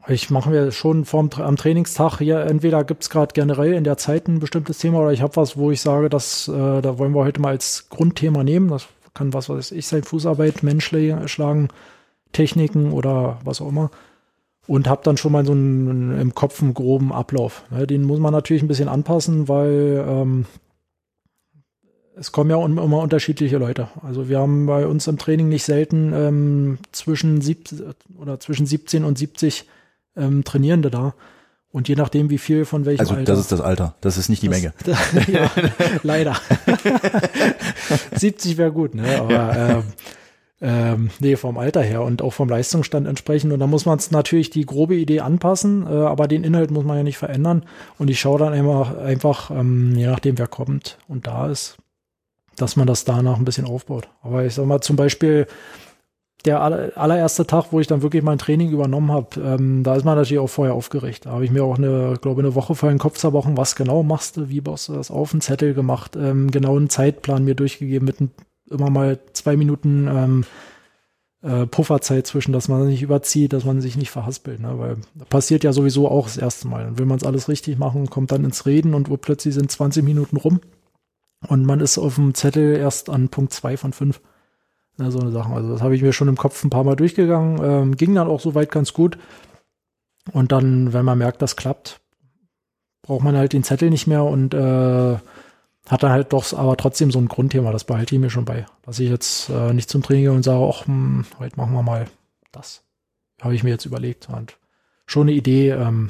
ich mache mir schon vorm, am Trainingstag hier, entweder gibt's es gerade generell in der Zeit ein bestimmtes Thema oder ich habe was, wo ich sage, dass äh, da wollen wir heute mal als Grundthema nehmen. Das kann was weiß ich sein, Fußarbeit, Mensch schlagen, Techniken oder was auch immer und habe dann schon mal so einen, im Kopf einen groben Ablauf. Ne, den muss man natürlich ein bisschen anpassen, weil ähm, es kommen ja immer unterschiedliche Leute. Also wir haben bei uns im Training nicht selten ähm, zwischen, sieb oder zwischen 17 und 70 ähm, Trainierende da. Und je nachdem, wie viel von welchem also, Alter. Also das ist das Alter, das ist nicht die das, Menge. (laughs) ja, leider. (laughs) (laughs) 70 wäre gut, ne? Aber äh, ähm, nee, vom Alter her und auch vom Leistungsstand entsprechend. Und da muss man es natürlich die grobe Idee anpassen, äh, aber den Inhalt muss man ja nicht verändern. Und ich schaue dann einfach, einfach ähm, je nachdem, wer kommt und da ist, dass man das danach ein bisschen aufbaut. Aber ich sag mal, zum Beispiel der allererste Tag, wo ich dann wirklich mein Training übernommen habe, ähm, da ist man natürlich auch vorher aufgeregt. Da habe ich mir auch eine, glaube eine Woche vorher den Kopf zerbrochen, was genau machst du, wie baust du das auf, einen Zettel gemacht, ähm, genau einen Zeitplan mir durchgegeben mit einem immer mal zwei Minuten ähm, äh, Pufferzeit zwischen, dass man nicht überzieht, dass man sich nicht verhaspelt, ne? weil passiert ja sowieso auch das erste Mal. Dann will man es alles richtig machen, kommt dann ins Reden und wo plötzlich sind 20 Minuten rum und man ist auf dem Zettel erst an Punkt zwei von fünf. Ne, so eine Sache. Also das habe ich mir schon im Kopf ein paar Mal durchgegangen, ähm, ging dann auch soweit ganz gut. Und dann, wenn man merkt, das klappt, braucht man halt den Zettel nicht mehr und äh, hat dann halt doch aber trotzdem so ein Grundthema, das behalte ich mir schon bei. Dass ich jetzt äh, nicht zum Training gehe und sage, ach, hm, heute machen wir mal das. Habe ich mir jetzt überlegt. Und schon eine Idee, ähm,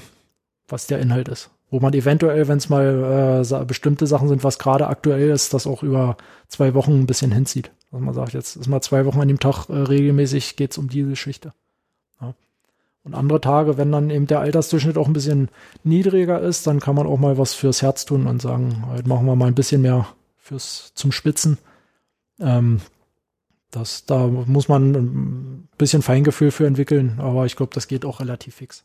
was der Inhalt ist. Wo man eventuell, wenn es mal äh, bestimmte Sachen sind, was gerade aktuell ist, das auch über zwei Wochen ein bisschen hinzieht. Also man sagt, jetzt ist mal zwei Wochen an dem Tag äh, regelmäßig geht's um diese Geschichte. Und andere Tage, wenn dann eben der Altersdurchschnitt auch ein bisschen niedriger ist, dann kann man auch mal was fürs Herz tun und sagen, heute machen wir mal ein bisschen mehr fürs zum Spitzen. Ähm, das, da muss man ein bisschen Feingefühl für entwickeln, aber ich glaube, das geht auch relativ fix.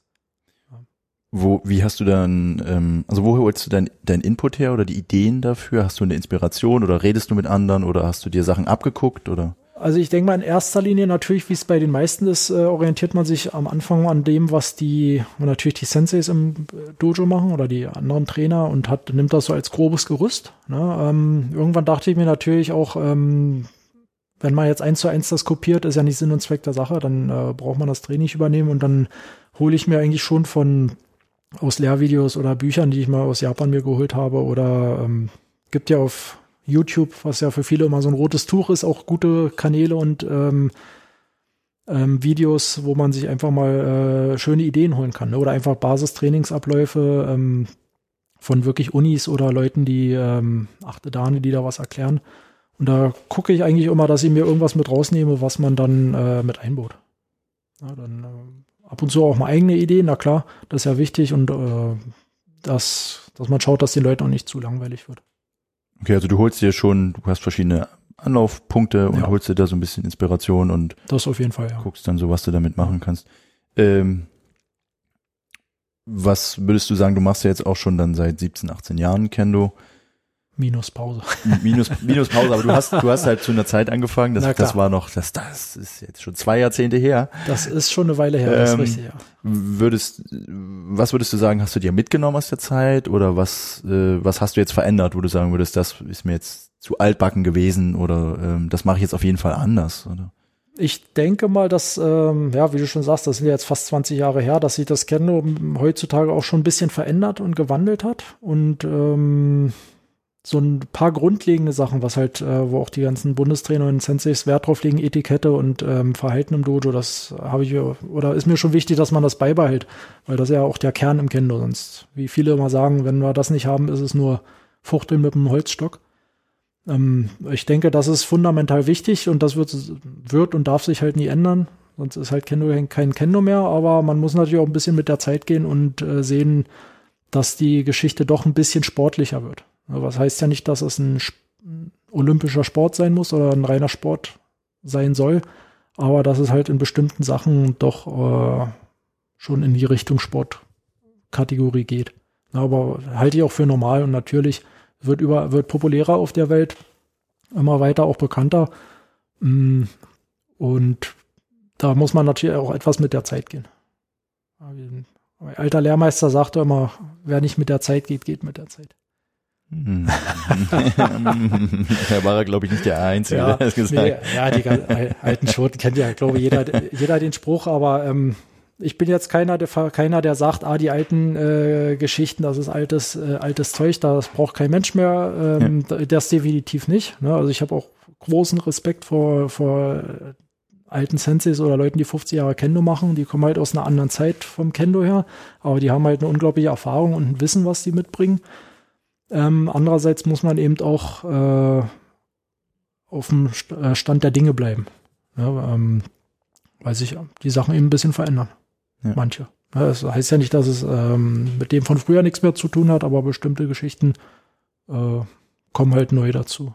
Wo, wie hast du dann, ähm, also woher holst du dein, dein Input her oder die Ideen dafür? Hast du eine Inspiration oder redest du mit anderen oder hast du dir Sachen abgeguckt oder? Also ich denke mal in erster Linie natürlich, wie es bei den meisten ist, äh, orientiert man sich am Anfang an dem, was die natürlich die Senseis im Dojo machen oder die anderen Trainer und hat nimmt das so als grobes Gerüst. Ne? Ähm, irgendwann dachte ich mir natürlich auch, ähm, wenn man jetzt eins zu eins das kopiert, ist ja nicht Sinn und Zweck der Sache, dann äh, braucht man das Training nicht übernehmen und dann hole ich mir eigentlich schon von aus Lehrvideos oder Büchern, die ich mal aus Japan mir geholt habe oder ähm, gibt ja auf YouTube, was ja für viele immer so ein rotes Tuch ist, auch gute Kanäle und ähm, ähm, Videos, wo man sich einfach mal äh, schöne Ideen holen kann. Ne? Oder einfach Basistrainingsabläufe ähm, von wirklich Unis oder Leuten, die ähm, achte Dane, die da was erklären. Und da gucke ich eigentlich immer, dass ich mir irgendwas mit rausnehme, was man dann äh, mit einbaut. Ja, dann äh, ab und zu auch mal eigene Ideen, na klar, das ist ja wichtig und äh, dass, dass man schaut, dass den Leuten auch nicht zu langweilig wird. Okay, also du holst dir schon, du hast verschiedene Anlaufpunkte und Ja. holst dir da so ein bisschen Inspiration und Das auf jeden Fall, ja. guckst dann so, was du damit machen kannst. Ähm, was würdest du sagen, du machst ja jetzt auch schon dann seit 17, 18 Jahren Kendo. Minus Pause. Minus, minus Pause, aber du hast, du hast halt zu einer Zeit angefangen, das, das war noch, das, das ist jetzt schon zwei Jahrzehnte her. Das ist schon eine Weile her, das ist Ähm, richtig, ja. Würdest, was würdest du sagen, hast du dir mitgenommen aus der Zeit oder was, äh, was hast du jetzt verändert, wo du sagen würdest, das ist mir jetzt zu altbacken gewesen oder ähm, das mache ich jetzt auf jeden Fall anders, oder? Ich denke mal, dass, ähm, ja, wie du schon sagst, das sind ja jetzt fast 20 Jahre her, dass sich das Kendo heutzutage auch schon ein bisschen verändert und gewandelt hat. Und ähm, so ein paar grundlegende Sachen, was halt, äh, wo auch die ganzen Bundestrainer und Senseis Wert drauf legen, Etikette und ähm, Verhalten im Dojo, das habe ich, oder ist mir schon wichtig, dass man das beibehält, weil das ist ja auch der Kern im Kendo. Sonst, wie viele immer sagen, wenn wir das nicht haben, ist es nur Fuchteln mit einem Holzstock. Ähm, ich denke, das ist fundamental wichtig und das wird, wird und darf sich halt nie ändern. Sonst ist halt Kendo kein Kendo mehr, aber man muss natürlich auch ein bisschen mit der Zeit gehen und äh, sehen, dass die Geschichte doch ein bisschen sportlicher wird. Was heißt ja nicht, dass es ein olympischer Sport sein muss oder ein reiner Sport sein soll, aber dass es halt in bestimmten Sachen doch äh, schon in die Richtung Sportkategorie geht. Aber halte ich auch für normal und natürlich wird über wird populärer auf der Welt, immer weiter auch bekannter. Mm, Und da muss man natürlich auch etwas mit der Zeit gehen. Mein alter Lehrmeister sagte immer, wer nicht mit der Zeit geht, geht mit der Zeit. Da (laughs) war er, glaube ich, nicht der Einzige, der das gesagt nee, hat. ja, die alten Schoten kennt ja, glaube ich, jeder, jeder den Spruch, aber ähm, ich bin jetzt keiner, der keiner, der sagt, ah, die alten äh, Geschichten, das ist altes, äh, altes Zeug, das braucht kein Mensch mehr. Ähm, Das definitiv nicht. Ne? Also ich habe auch großen Respekt vor, vor alten Senseis oder Leuten, die 50 Jahre Kendo machen. Die kommen halt aus einer anderen Zeit vom Kendo her, aber die haben halt eine unglaubliche Erfahrung und ein Wissen, was die mitbringen. Ähm, andererseits muss man eben auch äh, auf dem äh, Stand der Dinge bleiben. Ja, ähm, weil sich die Sachen eben ein bisschen verändern. Ja. Manche. Das heißt ja nicht, dass es ähm, mit dem von früher nichts mehr zu tun hat, aber bestimmte Geschichten äh, kommen halt neu dazu.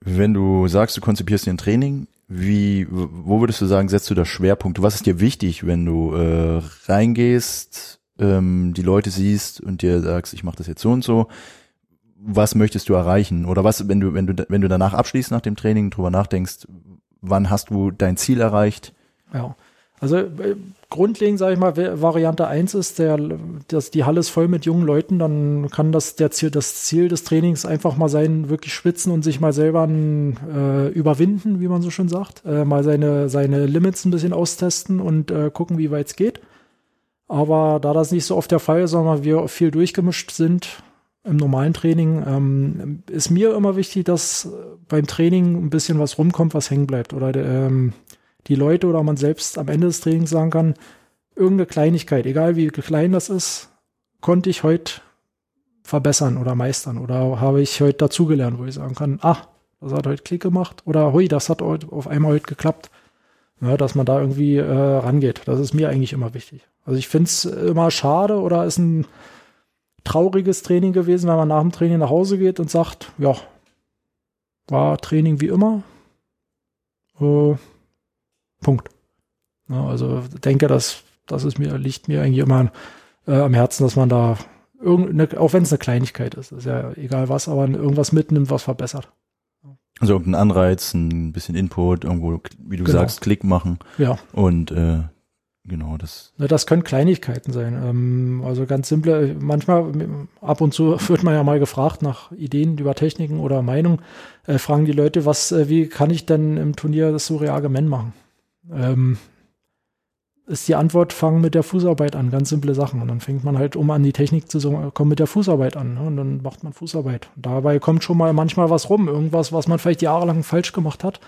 Wenn du sagst, du konzipierst dir ein Training, wie, wo würdest du sagen, setzt du da Schwerpunkte? Was ist dir wichtig, wenn du äh, reingehst, ähm, die Leute siehst und dir sagst, ich mache das jetzt so und so? Was möchtest du erreichen? Oder was, wenn du, wenn du, wenn du danach abschließt nach dem Training, drüber nachdenkst, wann hast du dein Ziel erreicht? Ja. Also äh, grundlegend, sage ich mal, Variante 1 ist, der, dass die Halle ist voll mit jungen Leuten, dann kann das, der Ziel, das Ziel des Trainings einfach mal sein, wirklich schwitzen und sich mal selber äh, überwinden, wie man so schön sagt. Äh, mal seine, seine Limits ein bisschen austesten und äh, gucken, wie weit es geht. Aber da das nicht so oft der Fall ist, sondern wir viel durchgemischt sind im normalen Training, ähm, ist mir immer wichtig, dass beim Training ein bisschen was rumkommt, was hängen bleibt. Oder ähm, die Leute oder man selbst am Ende des Trainings sagen kann, irgendeine Kleinigkeit, egal wie klein das ist, konnte ich heute verbessern oder meistern oder habe ich heute dazugelernt, wo ich sagen kann, ah, das hat heute Klick gemacht oder hui, das hat heute auf einmal heute geklappt. Ja, dass man da irgendwie äh, rangeht. Das ist mir eigentlich immer wichtig. Also ich finde es immer schade oder ist ein trauriges Training gewesen, wenn man nach dem Training nach Hause geht und sagt, ja, war Training wie immer. Äh, Punkt. Ja, also denke, dass das ist mir, liegt mir eigentlich immer äh, am Herzen, dass man da irgendeine, auch wenn es eine Kleinigkeit ist, ist ja egal was, aber irgendwas mitnimmt, was verbessert. Also irgendein Anreiz, ein bisschen Input, irgendwo, wie du Genau. sagst, Klick machen Ja, und äh, genau das. ne, das können Kleinigkeiten sein. Ähm, also ganz simple, manchmal, ab und zu (laughs) wird man ja mal gefragt nach Ideen über Techniken oder Meinung, äh, fragen die Leute, was, äh, wie kann ich denn im Turnier das Surreagement machen? Ähm, ist die Antwort, fangen mit der Fußarbeit an, ganz simple Sachen. Und dann fängt man halt, um an die Technik zu so- kommen, mit der Fußarbeit an. Ne? Und dann macht man Fußarbeit. Und dabei kommt schon mal manchmal was rum, irgendwas, was man vielleicht jahrelang falsch gemacht hat.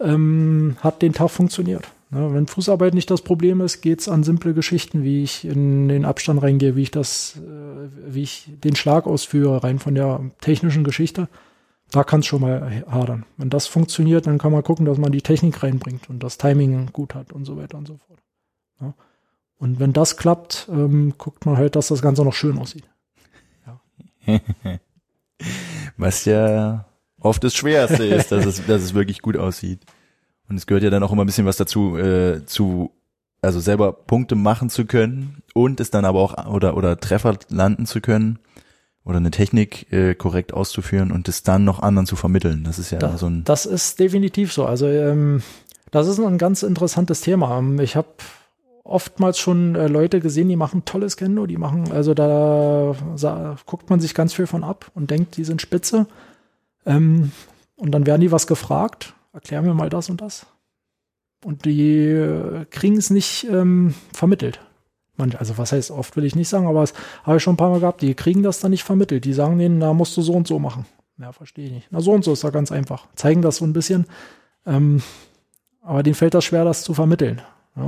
ähm, hat den Tag funktioniert. Ja, wenn Fußarbeit nicht das Problem ist, geht's an simple Geschichten, wie ich in den Abstand reingehe, wie ich das, äh, wie ich den Schlag ausführe, rein von der technischen Geschichte. Da kann es schon mal hadern. Wenn das funktioniert, dann kann man gucken, dass man die Technik reinbringt und das Timing gut hat und so weiter und so fort. Ja. Und wenn das klappt, ähm, guckt man halt, dass das Ganze noch schön aussieht. Ja. (laughs) Was ja oft das Schwerste ist, dass es, dass es wirklich gut aussieht. Und es gehört ja dann auch immer ein bisschen was dazu, äh, zu, also selber Punkte machen zu können und es dann aber auch oder oder Treffer landen zu können oder eine Technik äh, korrekt auszuführen und es dann noch anderen zu vermitteln. Das ist ja Da, so ein das ist definitiv so. Also ähm, das ist ein ganz interessantes Thema. Ähm, Ich habe oftmals schon äh, Leute gesehen, die machen tolles Kendo, die machen, also da sa- guckt man sich ganz viel von ab und denkt, die sind spitze. Ähm, und dann werden die was gefragt, erklär mir mal das und das. Und die äh, kriegen es nicht ähm, vermittelt. Manch, also was heißt oft will ich nicht sagen, aber es habe ich schon ein paar Mal gehabt, die kriegen das dann nicht vermittelt. Die sagen denen, da musst du so und so machen. Ja, verstehe ich nicht. Na, so und so ist ja ganz einfach. Zeigen das so ein bisschen. Ähm, aber denen fällt das schwer, das zu vermitteln.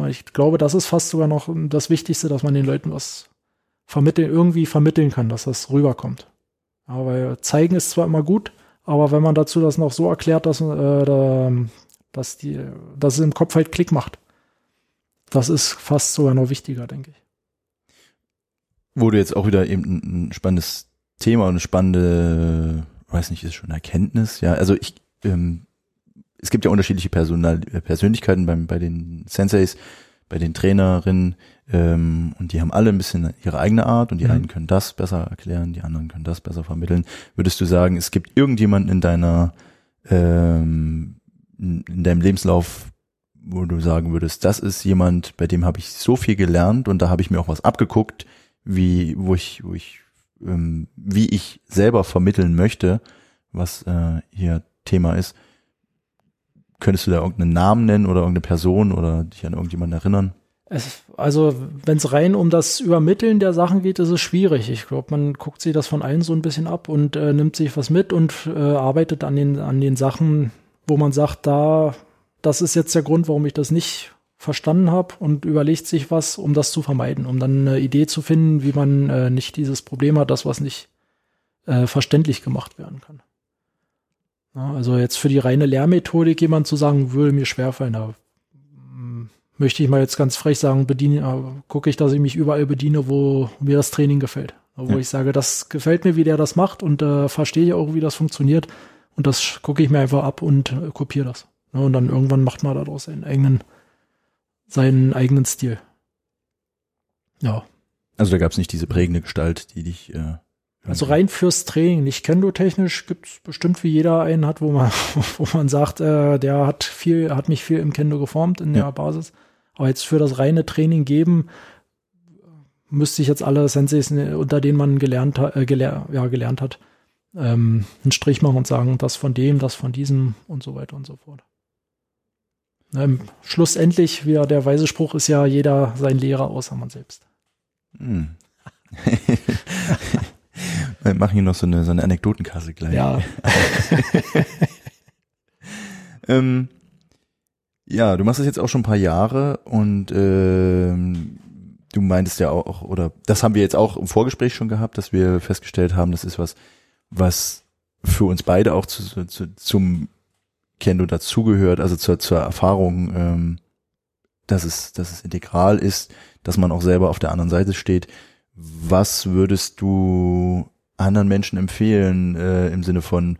Ich glaube, das ist fast sogar noch das Wichtigste, dass man den Leuten was vermitteln, irgendwie vermitteln kann, dass das rüberkommt. Ja, weil zeigen ist zwar immer gut, aber wenn man dazu das noch so erklärt, dass, äh, da, dass, die, dass es im Kopf halt Klick macht, das ist fast sogar noch wichtiger, denke ich. du jetzt auch wieder eben ein, ein spannendes Thema und eine spannende, weiß nicht, ist schon Erkenntnis, ja. Also ich, ähm, es gibt ja unterschiedliche Personal äh, Persönlichkeiten beim, bei den Senseis, bei den Trainerinnen, ähm, und die haben alle ein bisschen ihre eigene Art und die Mhm. einen können das besser erklären, die anderen können das besser vermitteln. Würdest du sagen, es gibt irgendjemanden in deiner, ähm, in in deinem Lebenslauf, wo du sagen würdest, das ist jemand, bei dem habe ich so viel gelernt und da habe ich mir auch was abgeguckt, wie, wo ich, wo ich, ähm, wie ich selber vermitteln möchte, was äh, hier Thema ist. Könntest du da irgendeinen Namen nennen oder irgendeine Person oder dich an irgendjemanden erinnern? Es, also, wenn es rein um das Übermitteln der Sachen geht, ist es schwierig. Ich glaube, man guckt sich das von allen so ein bisschen ab und äh, nimmt sich was mit und äh, arbeitet an den, an den Sachen, wo man sagt, da, das ist jetzt der Grund, warum ich das nicht verstanden habe und überlegt sich was, um das zu vermeiden, um dann eine Idee zu finden, wie man äh, nicht dieses Problem hat, das was nicht äh, verständlich gemacht werden kann. Ja, also jetzt für die reine Lehrmethodik jemand zu sagen, würde mir schwerfallen. Da mm, möchte ich mal jetzt ganz frech sagen, bediene, äh, gucke ich, dass ich mich überall bediene, wo mir das Training gefällt. Wo Ja. ich sage, das gefällt mir, wie der das macht und äh, verstehe ich auch, wie das funktioniert. Und das gucke ich mir einfach ab und äh, kopiere das. Ja, und dann irgendwann macht man daraus seinen eigenen, seinen eigenen Stil. Ja. Also da gab es nicht diese prägende Gestalt, die dich äh, Also rein fürs Training, nicht Kendo-technisch gibt's bestimmt, wie jeder einen hat, wo man, (laughs) wo man sagt, äh, der hat viel, hat mich viel im Kendo geformt in Ja. der Basis. Aber jetzt für das reine Training geben, müsste ich jetzt alle Senseis, äh, unter denen man gelernt, äh, gelehr, ja, gelernt hat, ähm, einen Strich machen und sagen, das von dem, das von diesem und so weiter und so fort. Ähm, schlussendlich, wieder der weise Spruch ist ja jeder sein Lehrer außer man selbst. Hm. (laughs) Wir machen hier noch so eine, so eine Anekdotenkasse gleich. Ja, (laughs) Ähm, ja, du machst das jetzt auch schon ein paar Jahre und ähm, du meintest ja auch, oder das haben wir jetzt auch im Vorgespräch schon gehabt, dass wir festgestellt haben, das ist was, was für uns beide auch zu, zu, zum Kendo dazugehört, also zur, zur Erfahrung, ähm, dass es, dass es integral ist, dass man auch selber auf der anderen Seite steht. Was würdest du anderen Menschen empfehlen äh, im Sinne von,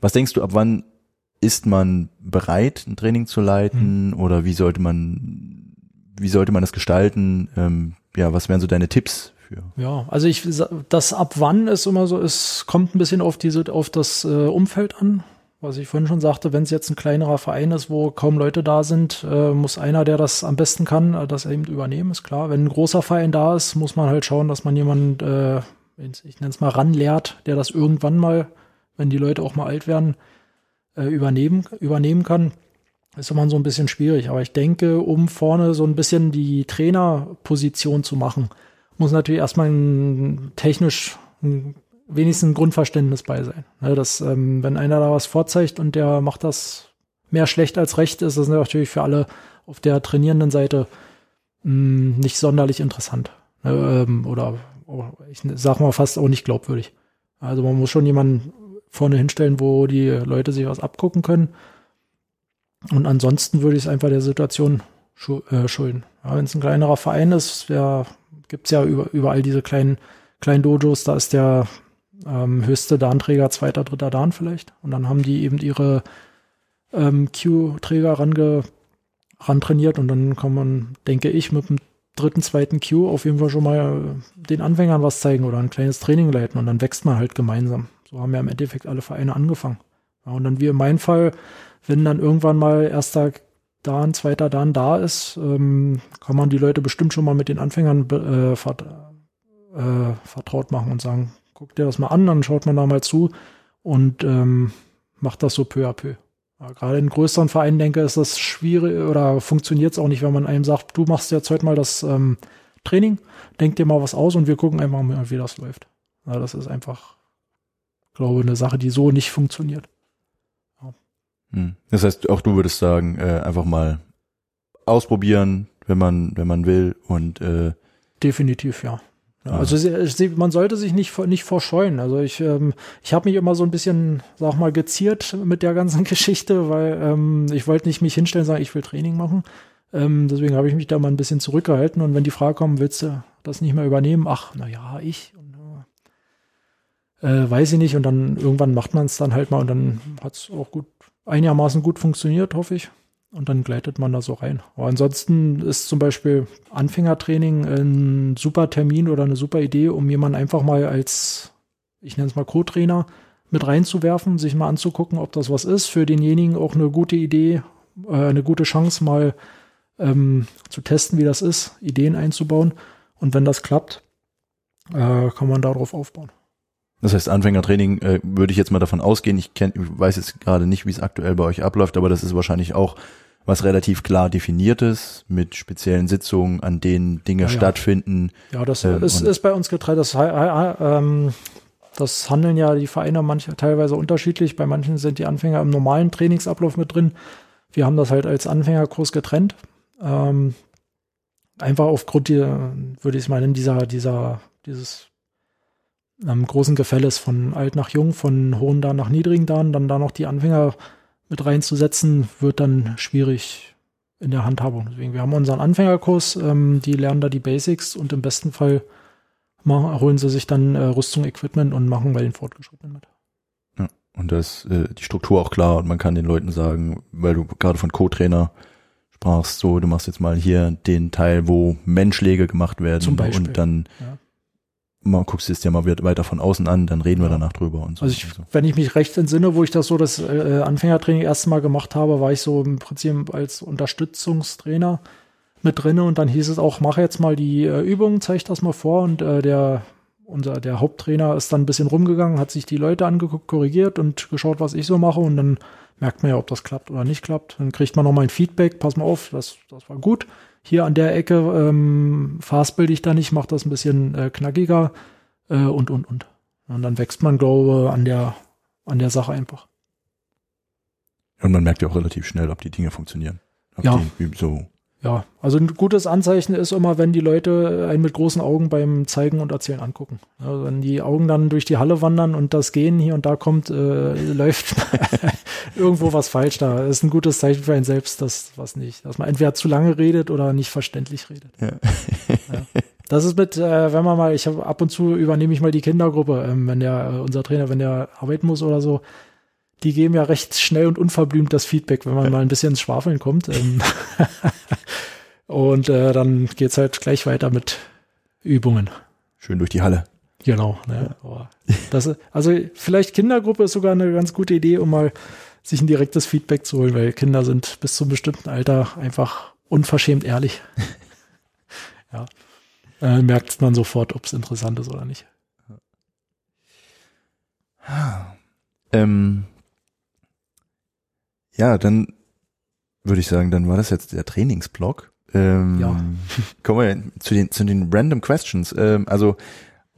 was denkst du, ab wann ist man bereit, ein Training zu leiten oder wie sollte man, wie sollte man das gestalten? Ähm, ja, was wären so deine Tipps für? Ja, also ich das ab wann ist immer so, es kommt ein bisschen auf diese auf das äh, Umfeld an. Was ich vorhin schon sagte, wenn es jetzt ein kleinerer Verein ist, wo kaum Leute da sind, äh, muss einer, der das am besten kann, äh, das eben übernehmen, ist klar. Wenn ein großer Verein da ist, muss man halt schauen, dass man jemanden, äh, ich nenne es mal, ranlehrt, der das irgendwann mal, wenn die Leute auch mal alt werden, äh, übernehmen, übernehmen kann. Ist immer so ein bisschen schwierig. Aber ich denke, um vorne so ein bisschen die Trainerposition zu machen, muss natürlich erstmal ein, technisch ein, wenigstens ein Grundverständnis bei sein. Ne, dass, ähm, wenn einer da was vorzeigt und der macht das mehr schlecht als recht ist, ist natürlich für alle auf der trainierenden Seite mh, nicht sonderlich interessant. Ne, ähm, oder oh, ich sag mal fast auch nicht glaubwürdig. Also man muss schon jemanden vorne hinstellen, wo die Leute sich was abgucken können. Und ansonsten würde ich es einfach der Situation äh, schulden. Ja, Wenn es ein kleinerer Verein ist, ja, gibt's ja über, überall diese kleinen, kleinen Dojos, da ist der ähm, höchste Dan-Träger zweiter, dritter Dan vielleicht. Und dann haben die eben ihre ähm, Q-Träger range, ran trainiert und dann kann man, denke ich, mit dem dritten, zweiten Q auf jeden Fall schon mal den Anfängern was zeigen oder ein kleines Training leiten und dann wächst man halt gemeinsam. So haben ja im Endeffekt alle Vereine angefangen. Ja, und dann wie in meinem Fall, wenn dann irgendwann mal erster Dan, zweiter Dan da ist, ähm, kann man die Leute bestimmt schon mal mit den Anfängern äh, vert, äh, vertraut machen und sagen, guck dir das mal an, dann schaut man da mal zu und ähm, macht das so peu à peu. Ja, gerade in größeren Vereinen, denke ich, ist das schwierig oder funktioniert es auch nicht, wenn man einem sagt, du machst jetzt heute mal das ähm, Training, denk dir mal was aus und wir gucken einfach mal, wie das läuft. Ja, das ist einfach, glaube ich, eine Sache, die so nicht funktioniert. Hm. Das heißt, auch du würdest sagen, äh, einfach mal ausprobieren, wenn man, wenn man will und äh, Definitiv, ja. Also sie, sie, man sollte sich nicht, nicht vorscheuen. Also ich, ähm, ich habe mich immer so ein bisschen, sag mal, geziert mit der ganzen (laughs) Geschichte, weil ähm, ich wollte nicht mich hinstellen und sagen, ich will Training machen. Ähm, deswegen habe ich mich da mal ein bisschen zurückgehalten. Und wenn die Frage kommt, willst du das nicht mehr übernehmen? Ach, na ja, ich. Und, äh, weiß ich nicht. Und dann irgendwann macht man es dann halt mal und dann hat es auch gut, einigermaßen gut funktioniert, hoffe ich. Und dann gleitet man da so rein. Aber ansonsten ist zum Beispiel Anfängertraining ein super Termin oder eine super Idee, um jemanden einfach mal als, ich nenne es mal Co-Trainer, mit reinzuwerfen, sich mal anzugucken, ob das was ist. Für denjenigen auch eine gute Idee, äh, eine gute Chance, mal ähm, zu testen, wie das ist, Ideen einzubauen. Und wenn das klappt, äh, kann man darauf aufbauen. Das heißt, Anfängertraining äh, würde ich jetzt mal davon ausgehen. Ich, kenn, ich weiß jetzt gerade nicht, wie es aktuell bei euch abläuft, aber das ist wahrscheinlich auch was relativ klar definiertes mit speziellen Sitzungen, an denen Dinge Ja, stattfinden. Ja, das Ähm, ist, ist bei uns getrennt. Das, ähm, das handeln ja die Vereine manche teilweise unterschiedlich. Bei manchen sind die Anfänger im normalen Trainingsablauf mit drin. Wir haben das halt als Anfängerkurs getrennt. Ähm, einfach aufgrund, die, würde ich es mal nennen, dieser, dieser, dieses ähm, großen Gefälles von alt nach jung, von hohen Dan nach niedrigen Dan, dann da noch die Anfänger mit reinzusetzen, wird dann schwierig in der Handhabung. Deswegen, wir haben unseren Anfängerkurs, ähm, die lernen da die Basics und im besten Fall machen, holen sie sich dann äh, Rüstung, Equipment und machen bei den Fortgeschrittenen mit. Und da ist äh, die Struktur auch klar und man kann den Leuten sagen, weil du gerade von Co-Trainer sprachst, so, du machst jetzt mal hier den Teil, wo Menschläge gemacht werden Zum Beispiel, und dann ja. Mal guckst du es dir mal weiter von außen an, dann reden wir danach drüber und so. Also ich, und so. wenn ich mich recht entsinne, wo ich das so das äh, Anfängertraining erste Mal gemacht habe, war ich so im Prinzip als Unterstützungstrainer mit drinne und dann hieß es auch, mach jetzt mal die äh, Übungen, zeig das mal vor und äh, der unser der Haupttrainer ist dann ein bisschen rumgegangen, hat sich die Leute angeguckt, korrigiert und geschaut, was ich so mache und dann merkt man ja, ob das klappt oder nicht klappt. Dann kriegt man nochmal ein Feedback, pass mal auf, das, das war gut. Hier an der Ecke ähm, fastbild ich da nicht, mach das ein bisschen äh, knackiger äh, und und und. Und dann wächst man, glaube an der, an der Sache einfach. Und man merkt ja auch relativ schnell, ob die Dinge funktionieren. Ob Ja. die so Ja, also ein gutes Anzeichen ist immer, wenn die Leute einen mit großen Augen beim Zeigen und Erzählen angucken. Also wenn die Augen dann durch die Halle wandern und das Gehen hier und da kommt, äh, (laughs) läuft (laughs) irgendwo was falsch da. ist ein gutes Zeichen für einen selbst, dass was nicht, dass man entweder zu lange redet oder nicht verständlich redet. Ja. Das ist mit, äh, wenn man mal, ich habe ab und zu übernehme ich mal die Kindergruppe, ähm, wenn der, äh, unser Trainer, wenn der arbeiten muss oder so, die geben ja recht schnell und unverblümt das Feedback, wenn man mal ein bisschen ins Schwafeln kommt. Ähm, (laughs) und äh, dann geht's halt gleich weiter mit Übungen. schön durch die Halle. Genau. Ne? Aber Das, also vielleicht Kindergruppe ist sogar eine ganz gute Idee, um mal sich ein direktes Feedback zu holen, weil Kinder sind bis zu einem bestimmten Alter einfach unverschämt ehrlich. (laughs) ja. Äh, merkt man sofort, ob es interessant ist oder nicht. Ähm, ja, dann würde ich sagen, dann war das jetzt der Trainingsblock. Ähm, Ja. (laughs) Kommen wir zu den, zu den Random Questions. Ähm, also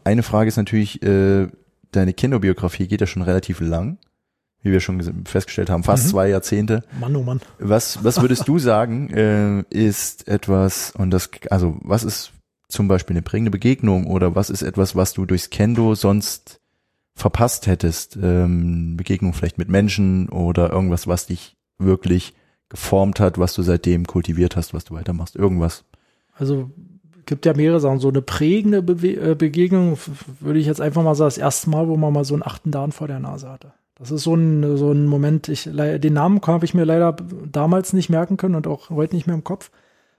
eine Frage ist natürlich, äh, deine Kinderbiografie geht ja schon relativ lang. Wie wir schon festgestellt haben, fast Mhm. zwei Jahrzehnte. Mann, oh Mann. Was, was würdest du (laughs) sagen, äh, ist etwas, und das, also was ist zum Beispiel eine prägende Begegnung oder was ist etwas, was du durchs Kendo sonst verpasst hättest? Ähm, Begegnung vielleicht mit Menschen oder irgendwas, was dich wirklich geformt hat, was du seitdem kultiviert hast, was du weitermachst, irgendwas. Also gibt ja mehrere Sachen. So eine prägende Bewe äh, Begegnung würde ich jetzt einfach mal sagen, das erste Mal, wo man mal so einen achten Dan vor der Nase hatte. Das ist so ein, so ein Moment, ich, den Namen habe ich mir leider damals nicht merken können und auch heute nicht mehr im Kopf.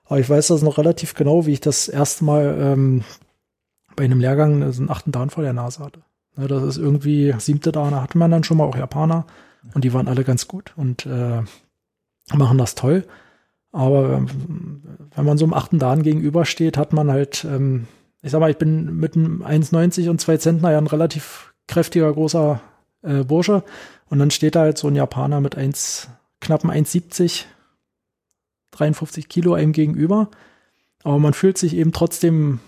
Aber ich weiß das noch relativ genau, wie ich das erste Mal ähm, bei einem Lehrgang so einen achten Dan vor der Nase hatte. Ne, das ist irgendwie, siebte Dan hatte man dann schon mal auch Japaner und die waren alle ganz gut und äh, machen das toll. Aber ähm, wenn man so einem achten Dan gegenübersteht, hat man halt, ähm, ich sag mal, ich bin mit einem 1,90 und zwei Zentner ja ein relativ kräftiger, großer äh, Bursche. Und dann steht da halt so ein Japaner mit 1, knappen 1,70, 53 Kilo einem gegenüber. Aber man fühlt sich eben trotzdem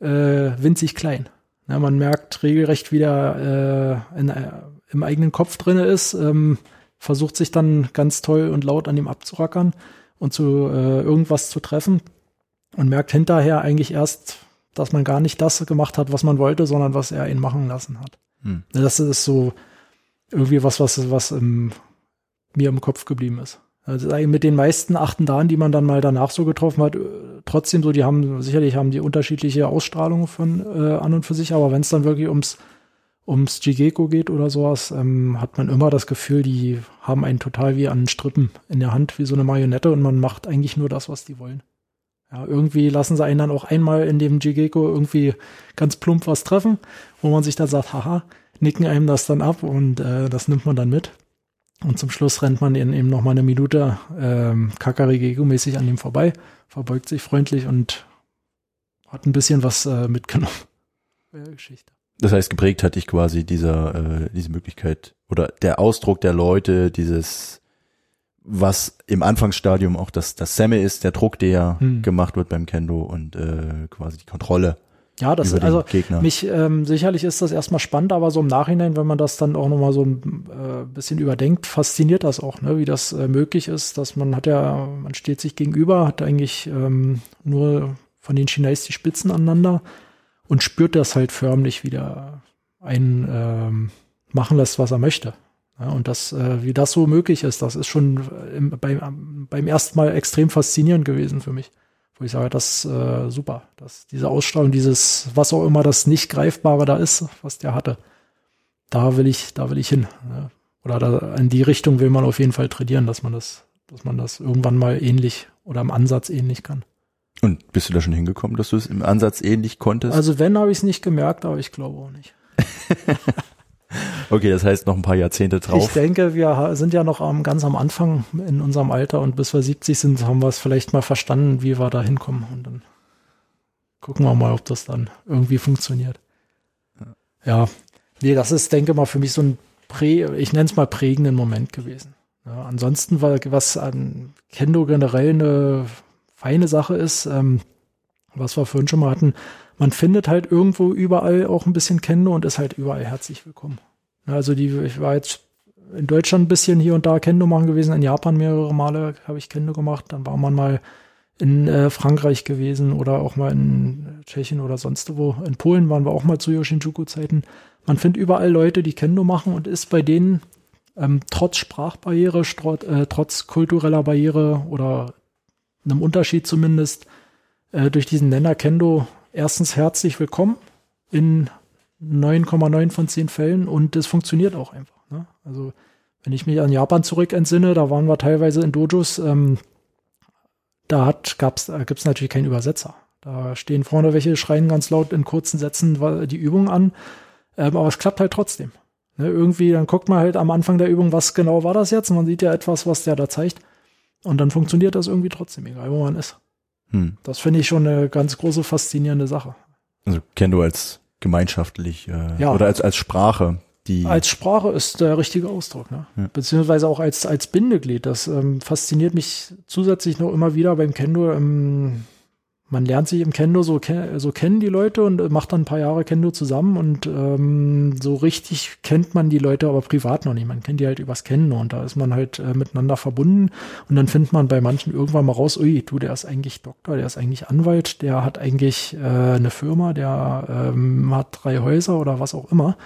äh, winzig klein. Ja, man merkt regelrecht, wie der äh, in, äh, im eigenen Kopf drinne ist, ähm, versucht sich dann ganz toll und laut an ihm abzurackern und zu äh, irgendwas zu treffen und merkt hinterher eigentlich erst, dass man gar nicht das gemacht hat, was man wollte, sondern was er ihn machen lassen hat. Hm. Das ist so irgendwie was, was, was im, mir im Kopf geblieben ist. Also mit den meisten achten Dan, die man dann mal danach so getroffen hat, äh, trotzdem so, die haben, sicherlich haben die unterschiedliche Ausstrahlungen von äh, an und für sich, aber wenn es dann wirklich ums ums Jigeko geht oder sowas, ähm, hat man immer das Gefühl, die haben einen total wie an Strippen in der Hand, wie so eine Marionette und man macht eigentlich nur das, was die wollen. Ja, irgendwie lassen sie einen dann auch einmal in dem Jigeko irgendwie ganz plump was treffen, wo man sich dann sagt, haha, nicken einem das dann ab und äh, das nimmt man dann mit. Und zum Schluss rennt man in, eben noch mal eine Minute ähm, Kakarigeko-mäßig an ihm vorbei, verbeugt sich freundlich und hat ein bisschen was äh, mitgenommen. (laughs) Ja, Geschichte. Das heißt, geprägt hat dich quasi dieser, äh, diese Möglichkeit oder der Ausdruck der Leute, dieses, was im Anfangsstadium auch das, das Semme ist, der Druck, der Hm. gemacht wird beim Kendo und äh, quasi die Kontrolle Ja, das den also Gegner. mich ähm, sicherlich ist das erstmal spannend, aber so im Nachhinein, wenn man das dann auch noch mal so ein äh, bisschen überdenkt, fasziniert das auch, ne, wie das äh, möglich ist, dass man hat ja, man steht sich gegenüber, hat eigentlich ähm, nur von den Chinesen die Spitzen aneinander und spürt das halt förmlich, wie der einen ähm, machen lässt, was er möchte. Ja, und das, äh, wie das so möglich ist, das ist schon äh, im, beim, beim ersten Mal extrem faszinierend gewesen für mich. Wo ich sage, das äh, super, dass diese Ausstrahlung, dieses, was auch immer das nicht Greifbare da ist, was der hatte, da will ich, da will ich hin. Ja. Oder da, in die Richtung will man auf jeden Fall trainieren, dass man das, dass man das irgendwann mal ähnlich oder im Ansatz ähnlich kann. Und bist du da schon hingekommen, dass du es im Ansatz ähnlich konntest? Also wenn, habe ich es nicht gemerkt, aber ich glaube auch nicht. (laughs) okay, das heißt noch ein paar Jahrzehnte Ich drauf. denke, wir sind ja noch am, ganz am Anfang in unserem Alter und bis wir 70 sind, haben wir es vielleicht mal verstanden, wie wir da hinkommen. Und dann gucken wir mal, ob das dann irgendwie funktioniert. Ja, nee, das ist, denke mal, für mich so ein Prä, ich nenne es mal prägenden Moment gewesen. Ja, ansonsten war, was an Kendo generell eine feine Sache ist, ähm, was wir vorhin schon mal hatten, man findet halt irgendwo überall auch ein bisschen Kendo und ist halt überall herzlich willkommen. Also die, ich war jetzt in Deutschland ein bisschen hier und da Kendo machen gewesen, in Japan mehrere Male habe ich Kendo gemacht, dann war man mal in äh, Frankreich gewesen oder auch mal in Tschechien oder sonst wo. In Polen waren wir auch mal zu Yoshinjuku-Zeiten. Man findet überall Leute, die Kendo machen und ist bei denen ähm, trotz Sprachbarriere, strot, äh, trotz kultureller Barriere oder einem Unterschied zumindest äh, durch diesen Nenner Kendo erstens herzlich willkommen in 9,9 von 10 Fällen und es funktioniert auch einfach. Ne? Also wenn ich mich an Japan zurück entsinne, da waren wir teilweise in Dojos, ähm, da hat, gab's, da gibt's natürlich keinen Übersetzer. Da stehen vorne welche, schreien ganz laut in kurzen Sätzen die Übung an, ähm, aber es klappt halt trotzdem. Ne? Irgendwie, dann guckt man halt am Anfang der Übung, was genau war das jetzt? Und man sieht ja etwas, was der da zeigt. Und dann funktioniert das irgendwie trotzdem, egal wo man ist. Hm. Das finde ich schon eine ganz große, faszinierende Sache. Also Kendo als gemeinschaftlich äh, Ja. oder als als Sprache, die Als Sprache ist der richtige Ausdruck, ne? Ja. Beziehungsweise auch als, als Bindeglied. Das ähm, fasziniert mich zusätzlich noch immer wieder beim Kendo. Ähm, man lernt sich im Kendo so, so kennen die Leute und macht dann ein paar Jahre Kendo zusammen und ähm, so richtig kennt man die Leute aber privat noch nicht. Man kennt die halt übers Kennen und da ist man halt äh, miteinander verbunden und dann findet man bei manchen irgendwann mal raus, ui, du, der ist eigentlich Doktor, der ist eigentlich Anwalt, der hat eigentlich äh, eine Firma, der ähm, hat drei Häuser oder was auch immer,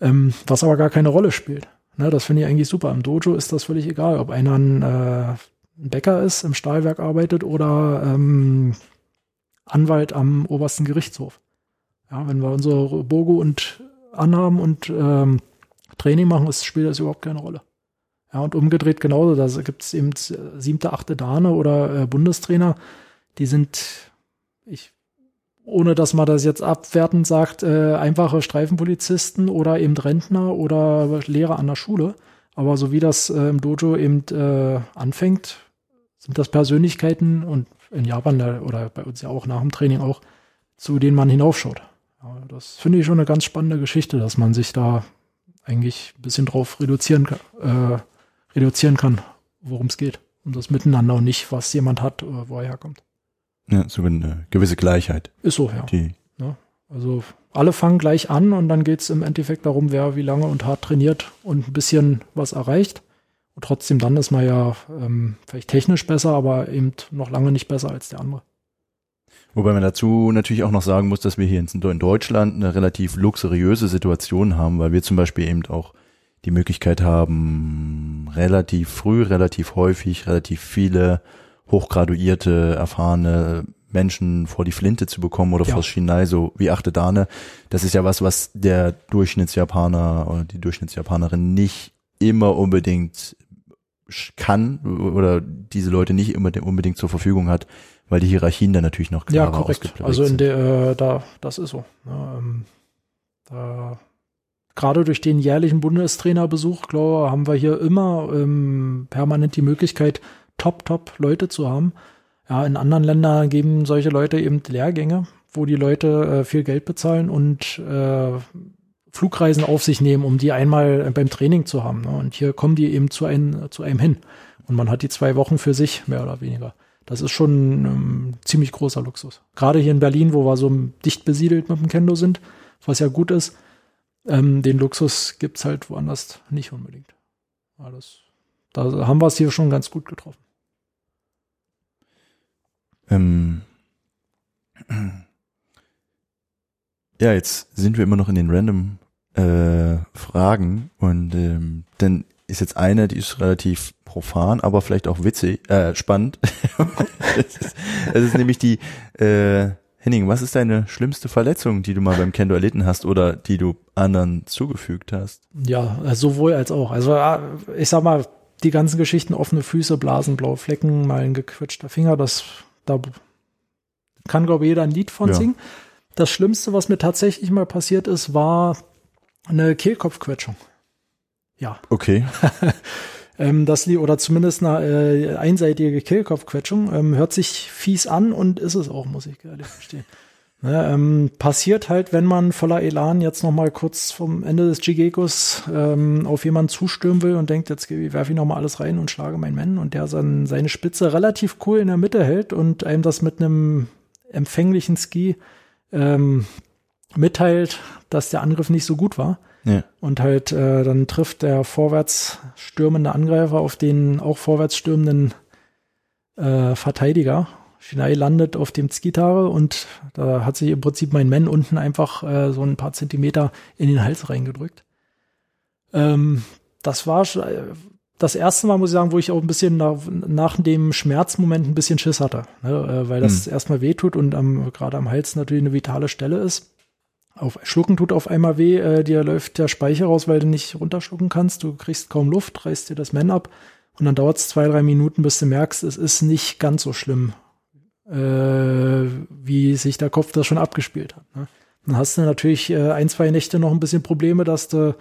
ähm, was aber gar keine Rolle spielt. Ne, das finde ich eigentlich super. Im Dojo ist das völlig egal, ob einer ein, äh, Bäcker ist, im Stahlwerk arbeitet oder ähm, Anwalt am obersten Gerichtshof. Ja, wenn wir unsere Bogo und anhaben und ähm, Training machen, ist, spielt das überhaupt keine Rolle. Ja, und umgedreht genauso, da gibt es eben siebte, achte Dane oder äh, Bundestrainer, die sind, ich, ohne dass man das jetzt abwertend sagt, äh, einfache Streifenpolizisten oder eben Rentner oder Lehrer an der Schule. Aber so wie das äh, im Dojo eben äh, anfängt, sind das Persönlichkeiten und in Japan oder bei uns ja auch nach dem Training auch, zu denen man hinaufschaut. Ja, das finde ich schon eine ganz spannende Geschichte, dass man sich da eigentlich ein bisschen drauf reduzieren, äh, reduzieren kann, worum es geht. Um das Miteinander und nicht, was jemand hat oder wo er herkommt. Ja, so eine gewisse Gleichheit. Ist so, ja. Die ja also alle fangen gleich an und dann geht es im Endeffekt darum, wer wie lange und hart trainiert und ein bisschen was erreicht. Trotzdem dann ist man ja ähm, vielleicht technisch besser, aber eben noch lange nicht besser als der andere. Wobei man dazu natürlich auch noch sagen muss, dass wir hier in Deutschland eine relativ luxuriöse Situation haben, weil wir zum Beispiel eben auch die Möglichkeit haben, relativ früh, relativ häufig, relativ viele hochgraduierte, erfahrene Menschen vor die Flinte zu bekommen oder ja. vor Shinai, so wie achte Dane. Das ist ja was, was der Durchschnittsjapaner oder die Durchschnittsjapanerin nicht immer unbedingt kann oder diese Leute nicht immer unbedingt zur Verfügung hat, weil die Hierarchien dann natürlich noch klarer ja, korrekt. Also in der, äh, da, das ist so. Ja, ähm, da, gerade durch den jährlichen Bundestrainerbesuch, glaube haben wir hier immer ähm, permanent die Möglichkeit, top, top Leute zu haben. Ja, in anderen Ländern geben solche Leute eben Lehrgänge, wo die Leute äh, viel Geld bezahlen und äh, Flugreisen auf sich nehmen, um die einmal beim Training zu haben. Ne? Und hier kommen die eben zu, ein, zu einem hin. Und man hat die zwei Wochen für sich, mehr oder weniger. Das ist schon ein ähm, ziemlich großer Luxus. Gerade hier in Berlin, wo wir so dicht besiedelt mit dem Kendo sind, was ja gut ist, ähm, den Luxus gibt's halt woanders nicht unbedingt. Alles. Da haben wir es hier schon ganz gut getroffen. Ähm. Ja, jetzt sind wir immer noch in den random äh, Fragen und ähm, dann ist jetzt eine, die ist relativ profan, aber vielleicht auch witzig, äh, spannend. (laughs) das, ist, ist nämlich die äh, Henning, was ist deine schlimmste Verletzung, die du mal beim Kendo erlitten hast oder die du anderen zugefügt hast? Ja, sowohl als auch. Also äh, ich sag mal, die ganzen Geschichten, offene Füße, Blasen, blaue Flecken, mal ein gequetschter Finger, das da kann, glaube ich, jeder ein Lied von ja. singen. Das Schlimmste, was mir tatsächlich mal passiert ist, war eine Kehlkopfquetschung. Ja. Okay. (laughs) ähm, das oder zumindest eine äh, einseitige Kehlkopfquetschung. Ähm, hört sich fies an und ist es auch, muss ich ehrlich verstehen. (laughs) Ne, ähm, passiert halt, wenn man voller Elan jetzt noch mal kurz vom Ende des Jigekos ähm, auf jemanden zustürmen will und denkt, jetzt werfe ich noch mal alles rein und schlage meinen Mann und der sein, seine Spitze relativ cool in der Mitte hält und einem das mit einem empfänglichen Ski ähm, mitteilt, dass der Angriff nicht so gut war. Ja. Und halt äh, dann trifft der vorwärts stürmende Angreifer auf den auch vorwärts stürmenden äh, Verteidiger. Shinai landet auf dem Skitare und da hat sich im Prinzip mein Mann unten einfach äh, so ein paar Zentimeter in den Hals reingedrückt. Ähm, das war das erste Mal, muss ich sagen, wo ich auch ein bisschen nach, nach dem Schmerzmoment ein bisschen Schiss hatte, ne? Äh, weil das hm. erstmal weh tut und am, gerade am Hals natürlich eine vitale Stelle ist. Auf Schlucken tut auf einmal weh, äh, dir läuft der Speicher raus, weil du nicht runterschlucken kannst. Du kriegst kaum Luft, reißt dir das Men ab und dann dauert es zwei, drei Minuten, bis du merkst, es ist nicht ganz so schlimm, äh, wie sich der Kopf das schon abgespielt hat. Ne? Dann hast du natürlich äh, ein, zwei Nächte noch ein bisschen Probleme, dass du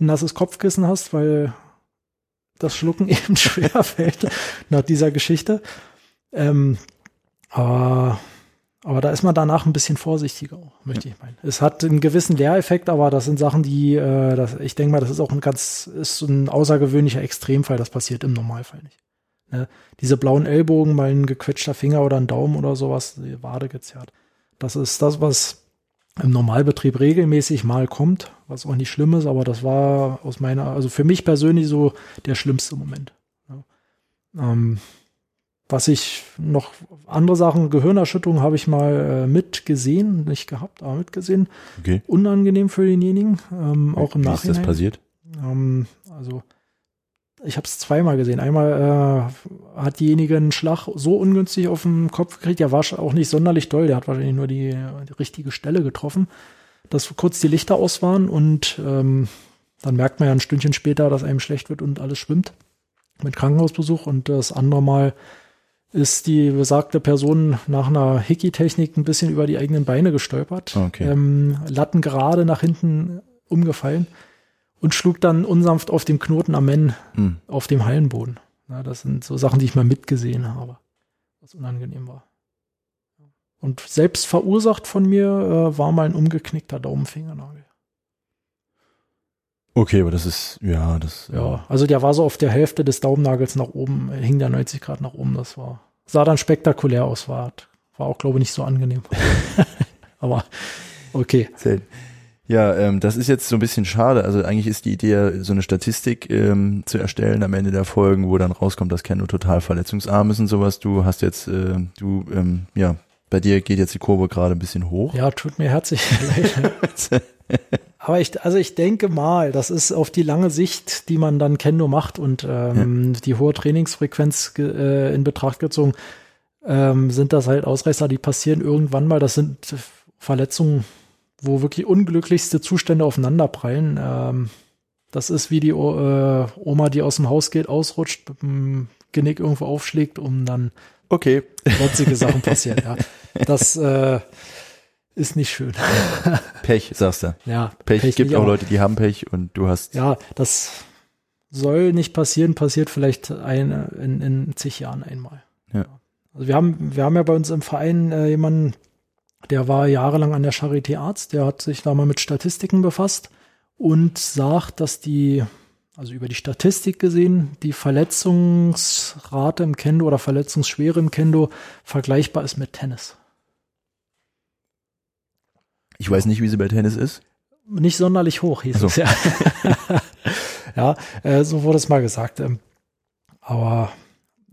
ein nasses Kopfkissen hast, weil das Schlucken (laughs) eben schwer fällt nach dieser Geschichte. Ähm, aber, aber da ist man danach ein bisschen vorsichtiger, möchte ja. ich meinen. Es hat einen gewissen Lehreffekt, aber das sind Sachen, die, äh, das, ich denke mal, das ist auch ein ganz, ist ein außergewöhnlicher Extremfall. Das passiert im Normalfall nicht. Ne? Diese blauen Ellbogen, mal ein gequetschter Finger oder ein Daumen oder sowas, die Wade gezerrt. Das ist das, was im Normalbetrieb regelmäßig mal kommt, was auch nicht schlimm ist, aber das war aus meiner, also für mich persönlich so der schlimmste Moment. Ja. Ähm, was ich noch, andere Sachen, Gehirnerschütterung habe ich mal äh, mitgesehen, nicht gehabt, aber mitgesehen. Okay. Unangenehm für denjenigen, ähm, auch im Wie Nachhinein. ist das passiert? Ähm, also ich habe es zweimal gesehen. Einmal äh, hat diejenige einen Schlag so ungünstig auf den Kopf gekriegt. Der war auch nicht sonderlich doll. Der hat wahrscheinlich nur die, die richtige Stelle getroffen, dass kurz die Lichter aus waren und ähm, dann merkt man ja ein Stündchen später, dass einem schlecht wird und alles schwimmt mit Krankenhausbesuch. Und das andere Mal ist die besagte Person nach einer Hickey-Technik ein bisschen über die eigenen Beine gestolpert. Okay. Ähm, Latten gerade nach hinten umgefallen und schlug dann unsanft auf dem Knoten am Ende Hm. auf dem Hallenboden. Ja, das sind so Sachen, die ich mal mitgesehen habe, was unangenehm war. Und selbst verursacht von mir äh, war mal ein umgeknickter Daumenfingernagel. Okay, aber das ist, ja, das, Ja, also der war so auf der Hälfte des Daumennagels nach oben, äh, hing der 90 Grad nach oben. Das war, sah dann spektakulär aus, war, war auch, glaube ich, nicht so angenehm. (laughs) Aber okay. Selten. Ja, ähm, das ist jetzt so ein bisschen schade. Also eigentlich ist die Idee, ja, so eine Statistik ähm, zu erstellen am Ende der Folgen, wo dann rauskommt, dass Kenno total verletzungsarm ist und sowas. Du hast jetzt, äh, du, ähm, ja, bei dir geht jetzt die Kurve gerade ein bisschen hoch. Ja, tut mir herzlich leid. (laughs) Aber ich, also ich denke mal, das ist auf die lange Sicht, die man dann Kendo macht und ähm, die hohe Trainingsfrequenz äh, in Betracht gezogen, ähm, sind das halt Ausreißer, die passieren irgendwann mal. Das sind Verletzungen, wo wirklich unglücklichste Zustände aufeinanderprallen. Ähm, das ist wie die O- äh, Oma, die aus dem Haus geht, ausrutscht, mit dem Genick irgendwo aufschlägt, um dann Okay. sonstige Sachen (laughs) passieren. Ja. Das äh, ist nicht schön. (laughs) Pech, sagst du. Ja, Pech, gibt nicht, auch Leute, die haben Pech und du hast. Ja, das soll nicht passieren, passiert vielleicht ein, in, in zig Jahren einmal. Ja. Also wir haben, wir haben ja bei uns im Verein äh, jemanden, der war jahrelang an der Charité Arzt, der hat sich da mal mit Statistiken befasst und sagt, dass die, also über die Statistik gesehen, die Verletzungsrate im Kendo oder Verletzungsschwere im Kendo vergleichbar ist mit Tennis. Ich weiß nicht, wie sie bei Tennis ist. Nicht sonderlich hoch, hieß so. es ja. (laughs) ja, äh, so wurde es mal gesagt. Ähm, aber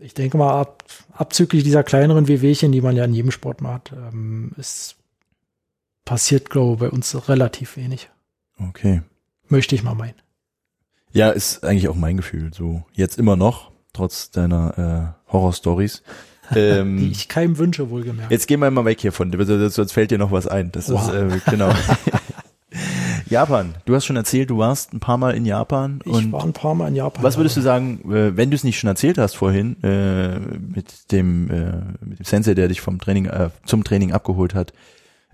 ich denke mal, ab, abzüglich dieser kleineren Wehwehchen, die man ja in jedem Sport mal hat, ähm, ist passiert, glaube ich, bei uns relativ wenig. Okay. Möchte ich mal meinen. Ja, ist eigentlich auch mein Gefühl. So jetzt immer noch, trotz deiner äh, Horror-Stories. (laughs) Die Ähm, ich keinem wünsche, wohlgemerkt. jetzt gehen wir mal weg hier von, sonst fällt dir noch was ein. Das Wow. ist äh, genau. (laughs) Japan. Du hast schon erzählt, du warst ein paar Mal in Japan ich und war ein paar Mal in Japan. was würdest du sagen, äh, wenn du es nicht schon erzählt hast vorhin äh, mit dem äh, mit dem Sensei, der dich vom Training äh, zum Training abgeholt hat?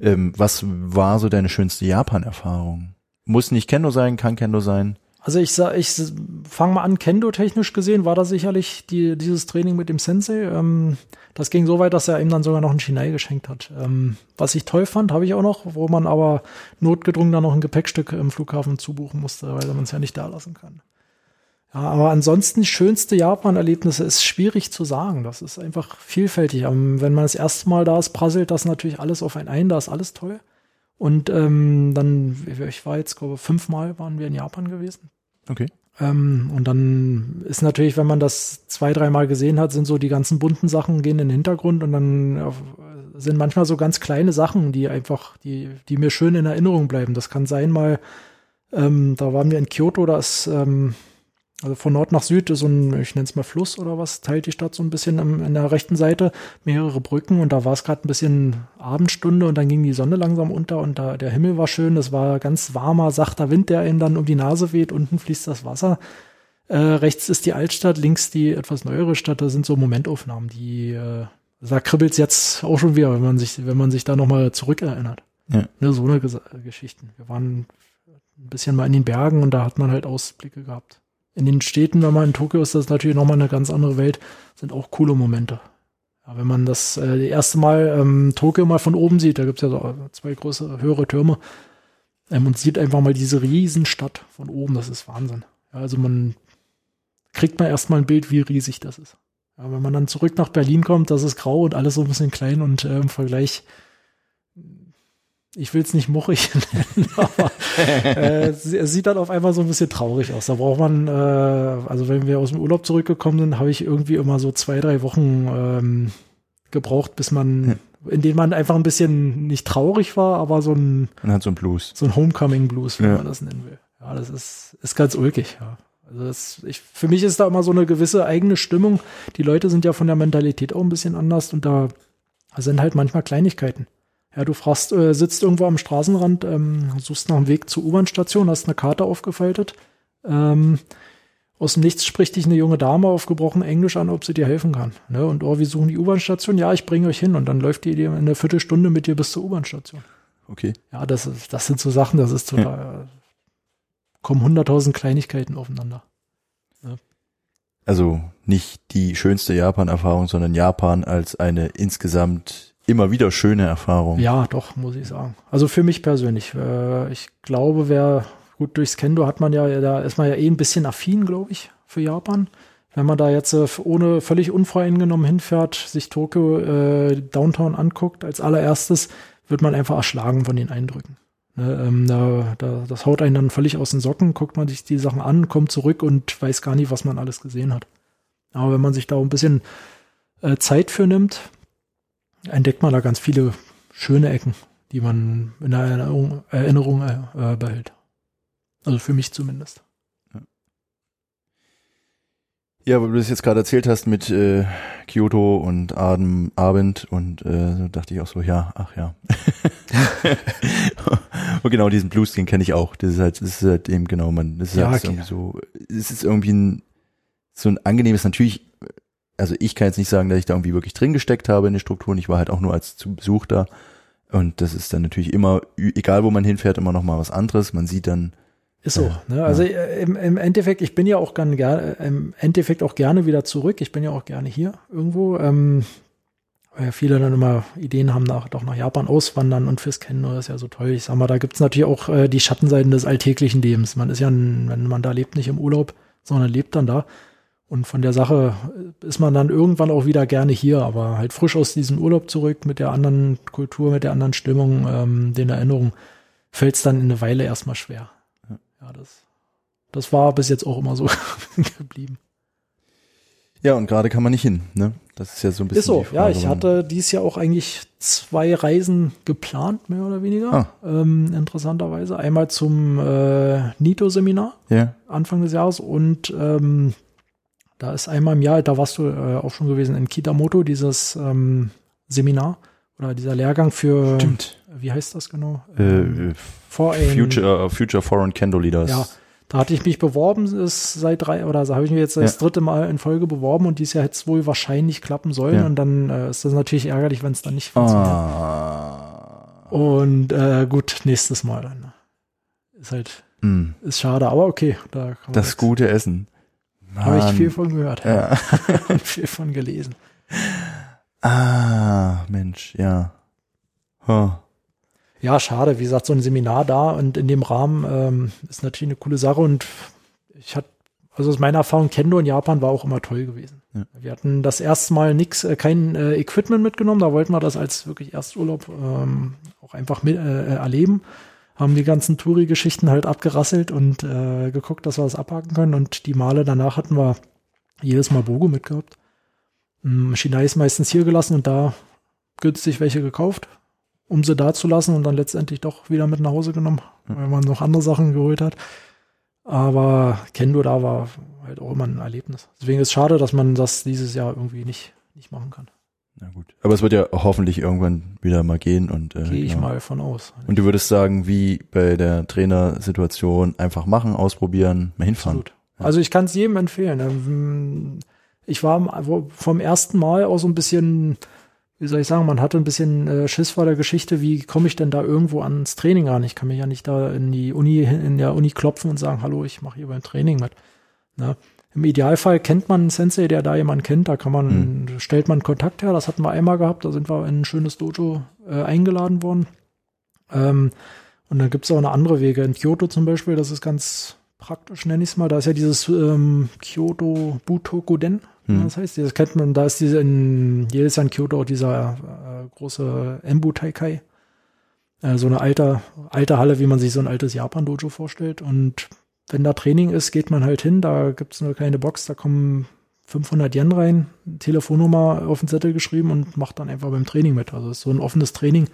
Ähm, was war so deine schönste Japan-Erfahrung? Muss nicht Kendo sein, kann Kendo sein. Also ich sag, ich fange mal an, Kendo-technisch gesehen war das sicherlich die, dieses Training mit dem Sensei. Ähm, das ging so weit, dass er ihm dann sogar noch ein Shinai geschenkt hat. Ähm, was ich toll fand, habe ich auch noch, wo man aber notgedrungen dann noch ein Gepäckstück im Flughafen zubuchen musste, weil man es ja nicht da lassen kann. Ja, aber ansonsten schönste Japan-Erlebnisse ist schwierig zu sagen. Das ist einfach vielfältig. Ähm, wenn man das erste Mal da ist, prasselt das natürlich alles auf einen ein, da ist alles toll. Und ähm, dann, ich war jetzt, glaube ich, fünfmal waren wir in Japan gewesen. Okay. Ähm, und dann ist natürlich, wenn man das zwei, dreimal gesehen hat, sind so die ganzen bunten Sachen gehen in den Hintergrund und dann äh, sind manchmal so ganz kleine Sachen, die einfach, die, die mir schön in Erinnerung bleiben. Das kann sein mal, ähm, da waren wir in Kyoto, da ist, ähm, also von Nord nach Süd ist so ein, ich nenne es mal Fluss oder was, teilt die Stadt so ein bisschen am, an der rechten Seite, mehrere Brücken und da war es gerade ein bisschen Abendstunde und dann ging die Sonne langsam unter und da, der Himmel war schön, es war ganz warmer, sachter Wind, der einem dann um die Nase weht, unten fließt das Wasser. Äh, rechts ist die Altstadt, links die etwas neuere Stadt, da sind so Momentaufnahmen, die, äh, da kribbelt's jetzt auch schon wieder, wenn man sich, wenn man sich da nochmal zurückerinnert. Ja. Ne, so eine Ges Geschichten. Wir waren ein bisschen mal in den Bergen und da hat man halt Ausblicke gehabt. In den Städten, wenn man in Tokio ist, das ist natürlich nochmal eine ganz andere Welt, sind auch coole Momente. Ja, wenn man das äh, erste Mal ähm, Tokio mal von oben sieht, da gibt's ja so zwei große, höhere Türme, ähm, und sieht einfach mal diese Riesenstadt von oben, das ist Wahnsinn. Ja, also man kriegt man erstmal ein Bild, wie riesig das ist. Ja, wenn man dann zurück nach Berlin kommt, das ist grau und alles so ein bisschen klein und äh, im Vergleich, ich will es nicht muchig (laughs) nennen, aber äh, es sieht dann auf einmal so ein bisschen traurig aus. Da braucht man, äh, also wenn wir aus dem Urlaub zurückgekommen sind, habe ich irgendwie immer so zwei, drei Wochen ähm, gebraucht, bis man, in denen man einfach ein bisschen nicht traurig war, aber so ein, Man hat so ein Blues. so ein Homecoming Blues, wie Ja. man das nennen will. Ja, das ist, ist ganz ulkig, ja. Also das, ich, für mich ist da immer so eine gewisse eigene Stimmung. Die Leute sind ja von der Mentalität auch ein bisschen anders und da sind halt manchmal Kleinigkeiten. Ja, du fragst, äh, sitzt irgendwo am Straßenrand, ähm, suchst nach dem Weg zur U-Bahn-Station, hast eine Karte aufgefaltet. Ähm, aus dem Nichts spricht dich eine junge Dame auf gebrochen Englisch an, ob sie dir helfen kann. Ne? Und oh, wir suchen die U-Bahn-Station. Ja, ich bringe euch hin. Und dann läuft die in einer Viertelstunde mit dir bis zur U-Bahn-Station. Okay. Ja, das, ist, das sind so Sachen, das ist total, kommen hunderttausend Kleinigkeiten aufeinander. Also nicht die schönste Japan-Erfahrung, sondern Japan als eine insgesamt immer wieder schöne Erfahrung. Ja, doch, muss ich sagen. Also für mich persönlich. Äh, ich glaube, wer gut durchs Kendo hat man ja, da ist man ja eh ein bisschen affin, glaube ich, für Japan. Wenn man da jetzt äh, ohne völlig unvoreingenommen hinfährt, sich Tokio äh, Downtown anguckt, als allererstes wird man einfach erschlagen von den Eindrücken. Ne, ähm, da, da, das haut einen dann völlig aus den Socken, guckt man sich die Sachen an, kommt zurück und weiß gar nicht, was man alles gesehen hat. Aber wenn man sich da ein bisschen äh, Zeit für nimmt, entdeckt man da ganz viele schöne Ecken, die man in der Erinnerung, Erinnerung äh, behält. Also für mich zumindest. Ja, weil du das jetzt gerade erzählt hast mit äh, Kyoto und Aden, Abend und äh, so dachte ich auch so, ja, ach ja. (laughs) und genau diesen Blues, den kenne ich auch. Das ist halt, das ist halt eben genau, man, das ist Ja, halt okay. so, es ist irgendwie ein, so ein angenehmes, natürlich, also ich kann jetzt nicht sagen, dass ich da irgendwie wirklich drin gesteckt habe in den Strukturen. Ich war halt auch nur als zu Besuch da. Und das ist dann natürlich immer, egal wo man hinfährt, immer noch mal was anderes. Man sieht dann, Ist so. Ja, ne? Also äh, im, im Endeffekt, ich bin ja auch gern, gerne, im Endeffekt auch gerne wieder zurück. Ich bin ja auch gerne hier irgendwo. Ähm, weil viele dann immer Ideen haben, nach, doch nach Japan auswandern und fürs Kennen, das ist ja so toll. Ich sag mal, da gibt's natürlich auch äh, die Schattenseiten des alltäglichen Lebens. Man ist ja, ein, wenn man da lebt, nicht im Urlaub, sondern lebt dann da. Und von der Sache ist man dann irgendwann auch wieder gerne hier, aber halt frisch aus diesem Urlaub zurück mit der anderen Kultur, mit der anderen Stimmung, ähm, den Erinnerungen, fällt's dann in eine Weile erstmal schwer. Ja, das, das war bis jetzt auch immer so (laughs) geblieben. ja, und gerade kann man nicht hin, ne? Das ist ja so ein bisschen Ist so, ja, ich hatte dieses Jahr auch eigentlich zwei Reisen geplant, mehr oder weniger. Ah. Ähm, interessanterweise. Einmal zum äh, NITO-Seminar Ja, Anfang des Jahres und ähm, da ist einmal im Jahr, da warst du äh, auch schon gewesen in Kitamoto, dieses ähm, Seminar oder dieser Lehrgang für, stimmt. wie heißt das genau? Äh, For ein- Future, Future Foreign Kendo Leaders. Ja, da hatte ich mich beworben, ist seit drei, oder so habe ich mich jetzt das Ja. dritte Mal in Folge beworben und dieses Jahr hätte es wohl wahrscheinlich klappen sollen Ja. und dann äh, ist das natürlich ärgerlich, wenn es dann nicht funktioniert. Ah. Und äh, gut, nächstes Mal dann. Ist halt, Hm, ist schade, aber okay, da kann man das jetzt- gute Essen. Habe ich viel von gehört Ja. (laughs) und viel von gelesen. Ah, Mensch, ja. Huh. Ja, schade, wie gesagt, so ein Seminar da und in dem Rahmen ähm, ist natürlich eine coole Sache und ich hatte, also aus meiner Erfahrung, Kendo in Japan war auch immer toll gewesen. Ja. Wir hatten das erste Mal nix, äh, kein äh, Equipment mitgenommen, da wollten wir das als wirklich Ersturlaub ähm, auch einfach mit, äh, erleben. Haben die ganzen Touri-Geschichten halt abgerasselt und äh, geguckt, dass wir das abhaken können und die Male danach hatten wir jedes Mal Bogo mitgehabt. Ähm, Shinai ist meistens hier gelassen und da günstig welche gekauft um sie da zu lassen und dann letztendlich doch wieder mit nach Hause genommen, weil man noch andere Sachen geholt hat. Aber Kendo da war halt auch immer ein Erlebnis. Deswegen ist es schade, dass man das dieses Jahr irgendwie nicht, nicht machen kann. Na gut. Aber es wird ja hoffentlich irgendwann wieder mal gehen und äh, Gehe ich genau. mal von aus. Und du würdest sagen, wie bei der Trainersituation, einfach machen, ausprobieren, mal hinfahren. Absolut. Also ich kann es jedem empfehlen. Ähm, Ich war vom ersten Mal auch so ein bisschen, wie soll ich sagen, man hatte ein bisschen äh, Schiss vor der Geschichte, wie komme ich denn da irgendwo ans Training ran? Ich kann mich ja nicht da in die Uni, in der Uni klopfen und sagen, hallo, ich mache hier beim Training mit. Ne? Im Idealfall kennt man einen Sensei, der da jemanden kennt, da kann man, stellt man Kontakt her, das hatten wir einmal gehabt, da sind wir in ein schönes Dojo äh, eingeladen worden. Ähm, und dann gibt es auch eine andere Wege. In Kyoto zum Beispiel, das ist ganz praktisch, nenne ich es mal. Da ist ja dieses ähm, Kyoto Butokoden, Hm. das heißt, das kennt man, da ist diese in, jedes Jahr in Kyoto auch dieser äh, große Embu Taikai. Äh, so eine alte, alte Halle, wie man sich so ein altes Japan-Dojo vorstellt. Und wenn da Training ist, geht man halt hin, da gibt's eine kleine Box, da kommen 500 Yen rein, Telefonnummer auf den Zettel geschrieben und macht dann einfach beim Training mit. Also es ist so ein offenes Training.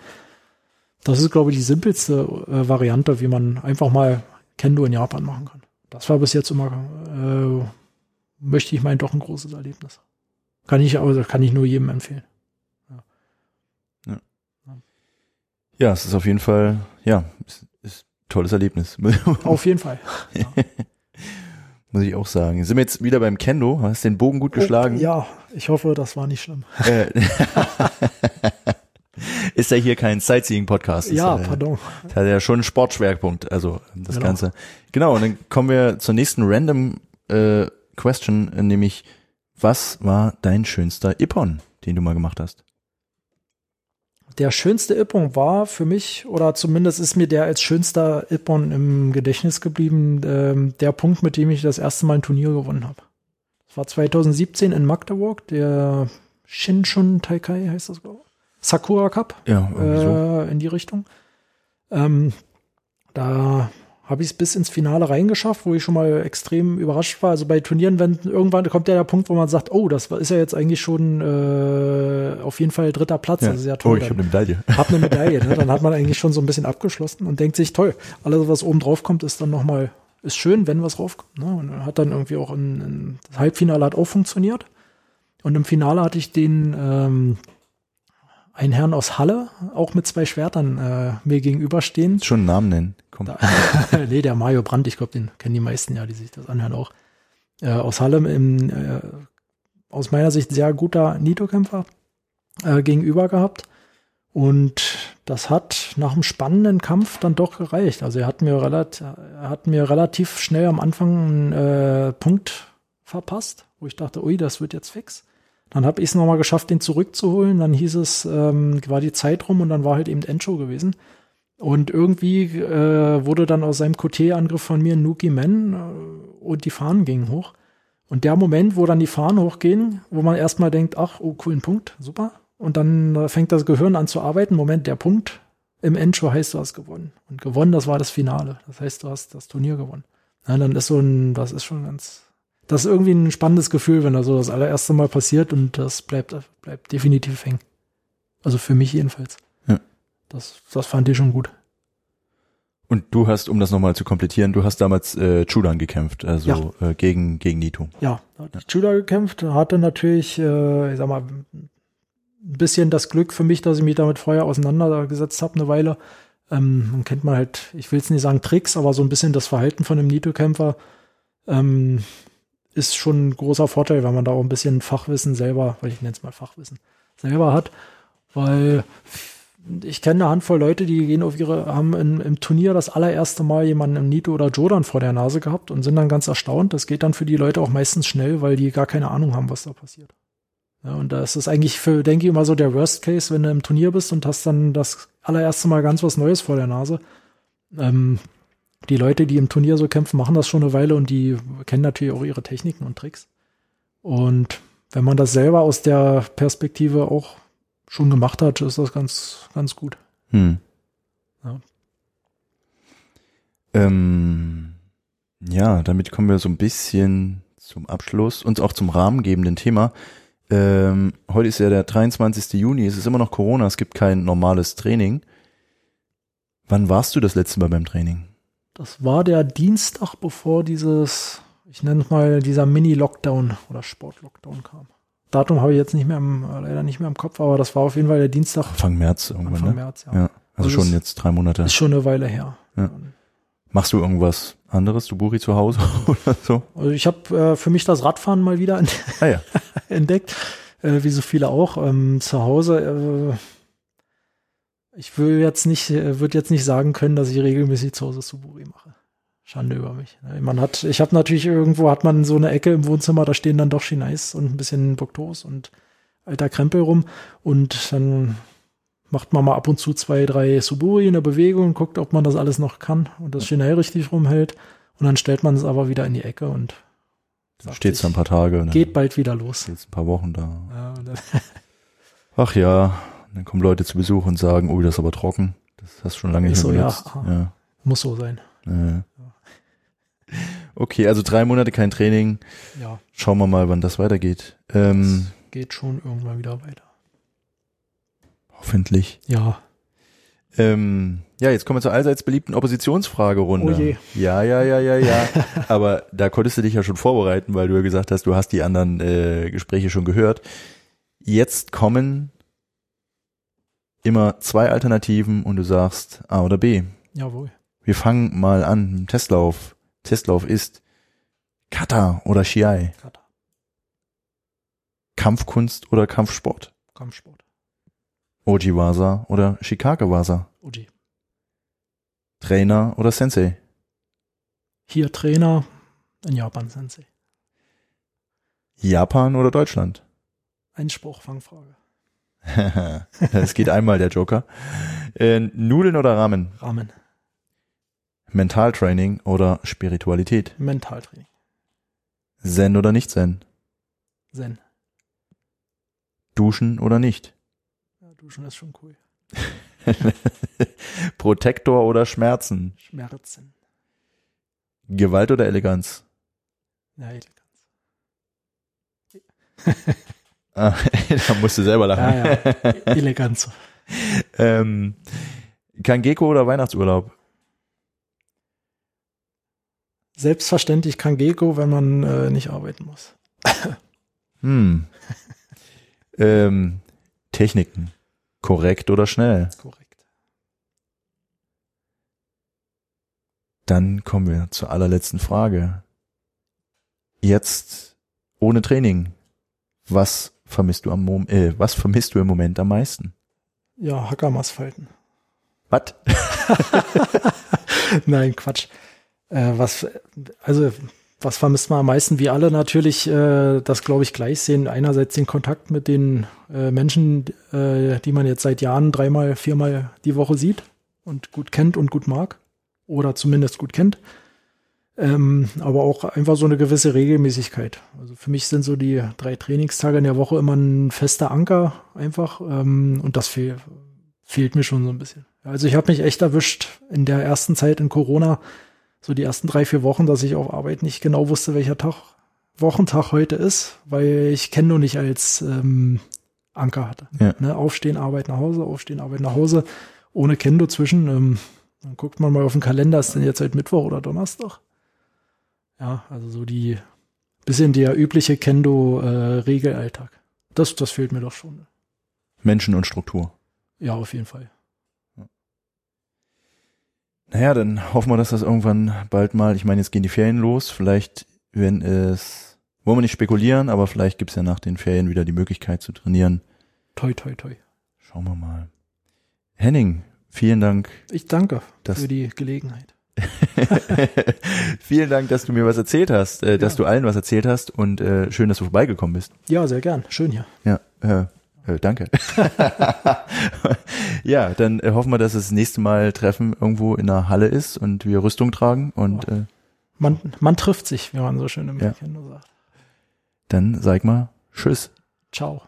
Das ist, glaube ich, die simpelste äh, Variante, wie man einfach mal Kendo in Japan machen kann. Das war bis jetzt immer, äh, möchte ich meinen, doch ein großes Erlebnis. Kann ich, also kann ich nur jedem empfehlen. Ja, es ist auf jeden Fall, ja, tolles Erlebnis. (laughs) Auf jeden Fall. (laughs) Muss ich auch sagen. Sind wir jetzt wieder beim Kendo? Hast den Bogen gut geschlagen? Oh, ja, ich hoffe, das war nicht schlimm. Äh, (laughs) ist ja hier kein Sightseeing-Podcast. Ist Ja, äh, pardon. Das hat ja schon einen Sportschwerpunkt, also das Genau. Ganze. Genau, und dann kommen wir zur nächsten random äh, Question, nämlich was war dein schönster Ippon, den du mal gemacht hast? Der schönste Ippon war für mich, oder zumindest ist mir der als schönster Ippon im Gedächtnis geblieben, ähm, der Punkt, mit dem ich das erste Mal ein Turnier gewonnen habe. Das war 2017 in Magdeburg, der Shinshun Taikai heißt das, glaube ich. Sakura Cup. Ja, so. äh, in die Richtung. Ähm, da habe ich es bis ins Finale reingeschafft, wo ich schon mal extrem überrascht war. Also bei Turnieren, wenn irgendwann kommt ja der Punkt, wo man sagt, oh, das ist ja jetzt eigentlich schon äh, auf jeden Fall dritter Platz. Ja. Das ist ja toll. oh, ich habe eine Medaille. hab eine Medaille. Ne? Dann hat man (laughs) eigentlich schon so ein bisschen abgeschlossen und denkt sich, toll, alles, was oben drauf kommt, ist dann nochmal, ist schön, wenn was raufkommt. Ne? Und hat dann irgendwie auch in, in, das Halbfinale hat auch funktioniert. Und im Finale hatte ich den ähm, einen Herrn aus Halle, auch mit zwei Schwertern äh, mir gegenüberstehen. Schon einen Namen nennen. Komm. (laughs) nee, der Mario Brandt, ich glaube, den kennen die meisten ja, die sich das anhören auch. Äh, aus Halle, im, äh, aus meiner Sicht sehr guter Nito-Kämpfer äh, gegenüber gehabt. Und das hat nach einem spannenden Kampf dann doch gereicht. Also er hat mir, relativ, er hat mir relativ schnell am Anfang einen äh, Punkt verpasst, wo ich dachte, ui, das wird jetzt fix. Dann habe ich es nochmal geschafft, den zurückzuholen. Dann hieß es, ähm, war die Zeit rum und dann war halt eben Endshow gewesen. Und irgendwie äh, wurde dann aus seinem Koté-Angriff von mir Nuki Man äh, und die Fahnen gingen hoch. Und der Moment, wo dann die Fahnen hochgehen, wo man erstmal denkt, ach, oh, coolen Punkt, super. Und dann äh, fängt das Gehirn an zu arbeiten. Moment, der Punkt im Endshow heißt, du hast gewonnen. Und gewonnen, das war das Finale. Das heißt, du hast das Turnier gewonnen. Ja, dann ist so ein, das ist schon ganz, das ist irgendwie ein spannendes Gefühl, wenn das so das allererste Mal passiert und das bleibt, bleibt definitiv hängen. Also für mich jedenfalls. Ja. Das, das fand ich schon gut. Und du hast, um das nochmal zu komplettieren, du hast damals äh, Chudan gekämpft, also äh, gegen, gegen Nito. Ja, da die Judah gekämpft, hatte natürlich, äh, ich sag mal, ein bisschen das Glück für mich, dass ich mich damit vorher auseinandergesetzt habe, eine Weile. Ähm, man kennt man halt, ich will jetzt nicht sagen Tricks, aber so ein bisschen das Verhalten von einem Nito-Kämpfer ähm, ist schon ein großer Vorteil, wenn man da auch ein bisschen Fachwissen selber, weil ich nenne es mal Fachwissen, selber hat. Weil ich kenne eine Handvoll Leute, die gehen auf ihre, haben in, im Turnier das allererste Mal jemanden im Nito oder Jodan vor der Nase gehabt und sind dann ganz erstaunt. Das geht dann für die Leute auch meistens schnell, weil die gar keine Ahnung haben, was da passiert. Ja, und das ist eigentlich für, denke ich immer so der Worst Case, wenn du im Turnier bist und hast dann das allererste Mal ganz was Neues vor der Nase. Ähm, die Leute, die im Turnier so kämpfen, machen das schon eine Weile und die kennen natürlich auch ihre Techniken und Tricks. Und wenn man das selber aus der Perspektive auch schon gemacht hat, ist das ganz, ganz gut. Hm. Ja. Ähm, ja, damit kommen wir so ein bisschen zum Abschluss und auch zum rahmengebenden Thema. Ähm, heute ist ja der 23. Juni, es ist immer noch Corona, es gibt kein normales Training. Wann warst du das letzte Mal beim Training? Das war der Dienstag, bevor dieses, ich nenne es mal, dieser Mini-Lockdown oder Sport-Lockdown kam. Datum habe ich jetzt nicht mehr im, äh, leider nicht mehr im Kopf, aber das war auf jeden Fall der Dienstag Anfang März irgendwann, Anfang ne? März, ja. Ja, also Also schon jetzt drei Monate. Ist schon eine Weile her. Ja. Machst du irgendwas anderes, du Buri zu Hause (laughs) oder so? Also ich habe äh, für mich das Radfahren mal wieder Ah ja. (laughs) entdeckt, äh, wie so viele auch. Ähm, zu Hause, äh, ich will jetzt nicht, äh, würde jetzt nicht sagen können, dass ich regelmäßig zu Hause Suburi mache. Schande über mich. Ne? Man hat, ich habe natürlich irgendwo hat man so eine Ecke im Wohnzimmer, da stehen dann doch Chinais und ein bisschen Boktos und alter Krempel rum und dann macht man mal ab und zu zwei, drei Suburi in der Bewegung und guckt, ob man das alles noch kann und das Chinai richtig rumhält. Und dann stellt man es aber wieder in die Ecke und sich, da ein paar Tage. und Dann geht bald wieder los. steht's ein paar Wochen da. Ja, Ach ja, dann kommen Leute zu Besuch und sagen, oh, das ist aber trocken. Das hast du schon lange nicht mehr so, ja. benutzt. Aha. Ja. muss so sein. ja. Okay, also drei Monate kein Training. Ja, Schauen wir mal, wann das weitergeht. Ähm, geht schon irgendwann wieder weiter. hoffentlich. Ja, Ähm, ja, jetzt kommen wir zur allseits beliebten Oppositionsfragerunde. Oh je. Ja, ja, ja, ja, ja. (laughs) Aber da konntest du dich ja schon vorbereiten, weil du ja gesagt hast, du hast die anderen äh, Gespräche schon gehört. Jetzt kommen immer zwei Alternativen und du sagst A oder B. jawohl. Wir fangen mal an. Testlauf. Testlauf ist Kata oder Shiai. Kata. Kampfkunst oder Kampfsport. Kampfsport. Ojiwasa oder Shikagewasa. Uji. Trainer oder Sensei. Hier Trainer, in Japan Sensei. Japan oder Deutschland. Einspruch, Fangfrage. Es geht einmal der Joker. Äh, Nudeln oder Ramen? Rahmen. Mentaltraining oder Spiritualität? Mentaltraining. Zen oder nicht Zen? Zen. Duschen oder nicht? Ja, duschen ist schon cool. (laughs) Protektor oder Schmerzen? Schmerzen. Gewalt oder Eleganz? Ja, Eleganz. (laughs) (laughs) Da musst du selber lachen. Ja, ja. Eleganz. (laughs) ähm, Kangeko oder Weihnachtsurlaub? Selbstverständlich kann Geko, wenn man äh, nicht arbeiten muss. (laughs) Hm. ähm, Techniken. Korrekt oder schnell? Korrekt. Dann kommen wir zur allerletzten Frage. Jetzt ohne Training. Was vermisst du am Mom äh, was vermisst du im Moment am meisten? Ja, Hackermaßfalten. Was? (laughs) Nein, Quatsch. Äh, was, also, was vermisst man am meisten? Wie alle natürlich, äh, das glaube ich gleich sehen. Einerseits den Kontakt mit den äh, Menschen, äh, die man jetzt seit Jahren dreimal, viermal die Woche sieht und gut kennt und gut mag. Oder zumindest gut kennt. Ähm, aber auch einfach so eine gewisse Regelmäßigkeit. Also für mich sind so die drei Trainingstage in der Woche immer ein fester Anker einfach. Ähm, und das fehl, fehlt mir schon so ein bisschen. Also ich habe mich echt erwischt in der ersten Zeit in Corona, so die ersten drei, vier Wochen, dass ich auf Arbeit nicht genau wusste, welcher Tag, Wochentag heute ist, weil ich Kendo nicht als ähm, Anker hatte. Ja. Ne, aufstehen, Arbeit nach Hause, aufstehen, Arbeit nach Hause, ohne Kendo zwischen. Ähm, dann guckt man mal auf den Kalender, ist denn jetzt heute Mittwoch oder Donnerstag? Ja, also so die bisschen der übliche Kendo-Regelalltag. das, das fehlt mir doch schon. Menschen und Struktur. Ja, auf jeden Fall. Naja, dann hoffen wir, dass das irgendwann bald mal, ich meine, jetzt gehen die Ferien los, vielleicht, wenn es, wollen wir nicht spekulieren, aber vielleicht gibt's ja nach den Ferien wieder die Möglichkeit zu trainieren. Toi, toi, toi. Schauen wir mal. Henning, vielen Dank. Ich danke für die Gelegenheit. (laughs) vielen Dank, dass du mir was erzählt hast, äh, dass Ja. du allen was erzählt hast und äh, schön, dass du vorbeigekommen bist. Ja, sehr gern. Schön hier. Ja, äh, äh, danke. (laughs) ja, dann äh, hoffen wir, dass das nächste Mal Treffen irgendwo in einer Halle ist und wir Rüstung tragen und äh, Man, man trifft sich, wie man so schön im Ja. Kendo sagt. dann sag mal Tschüss. Ciao.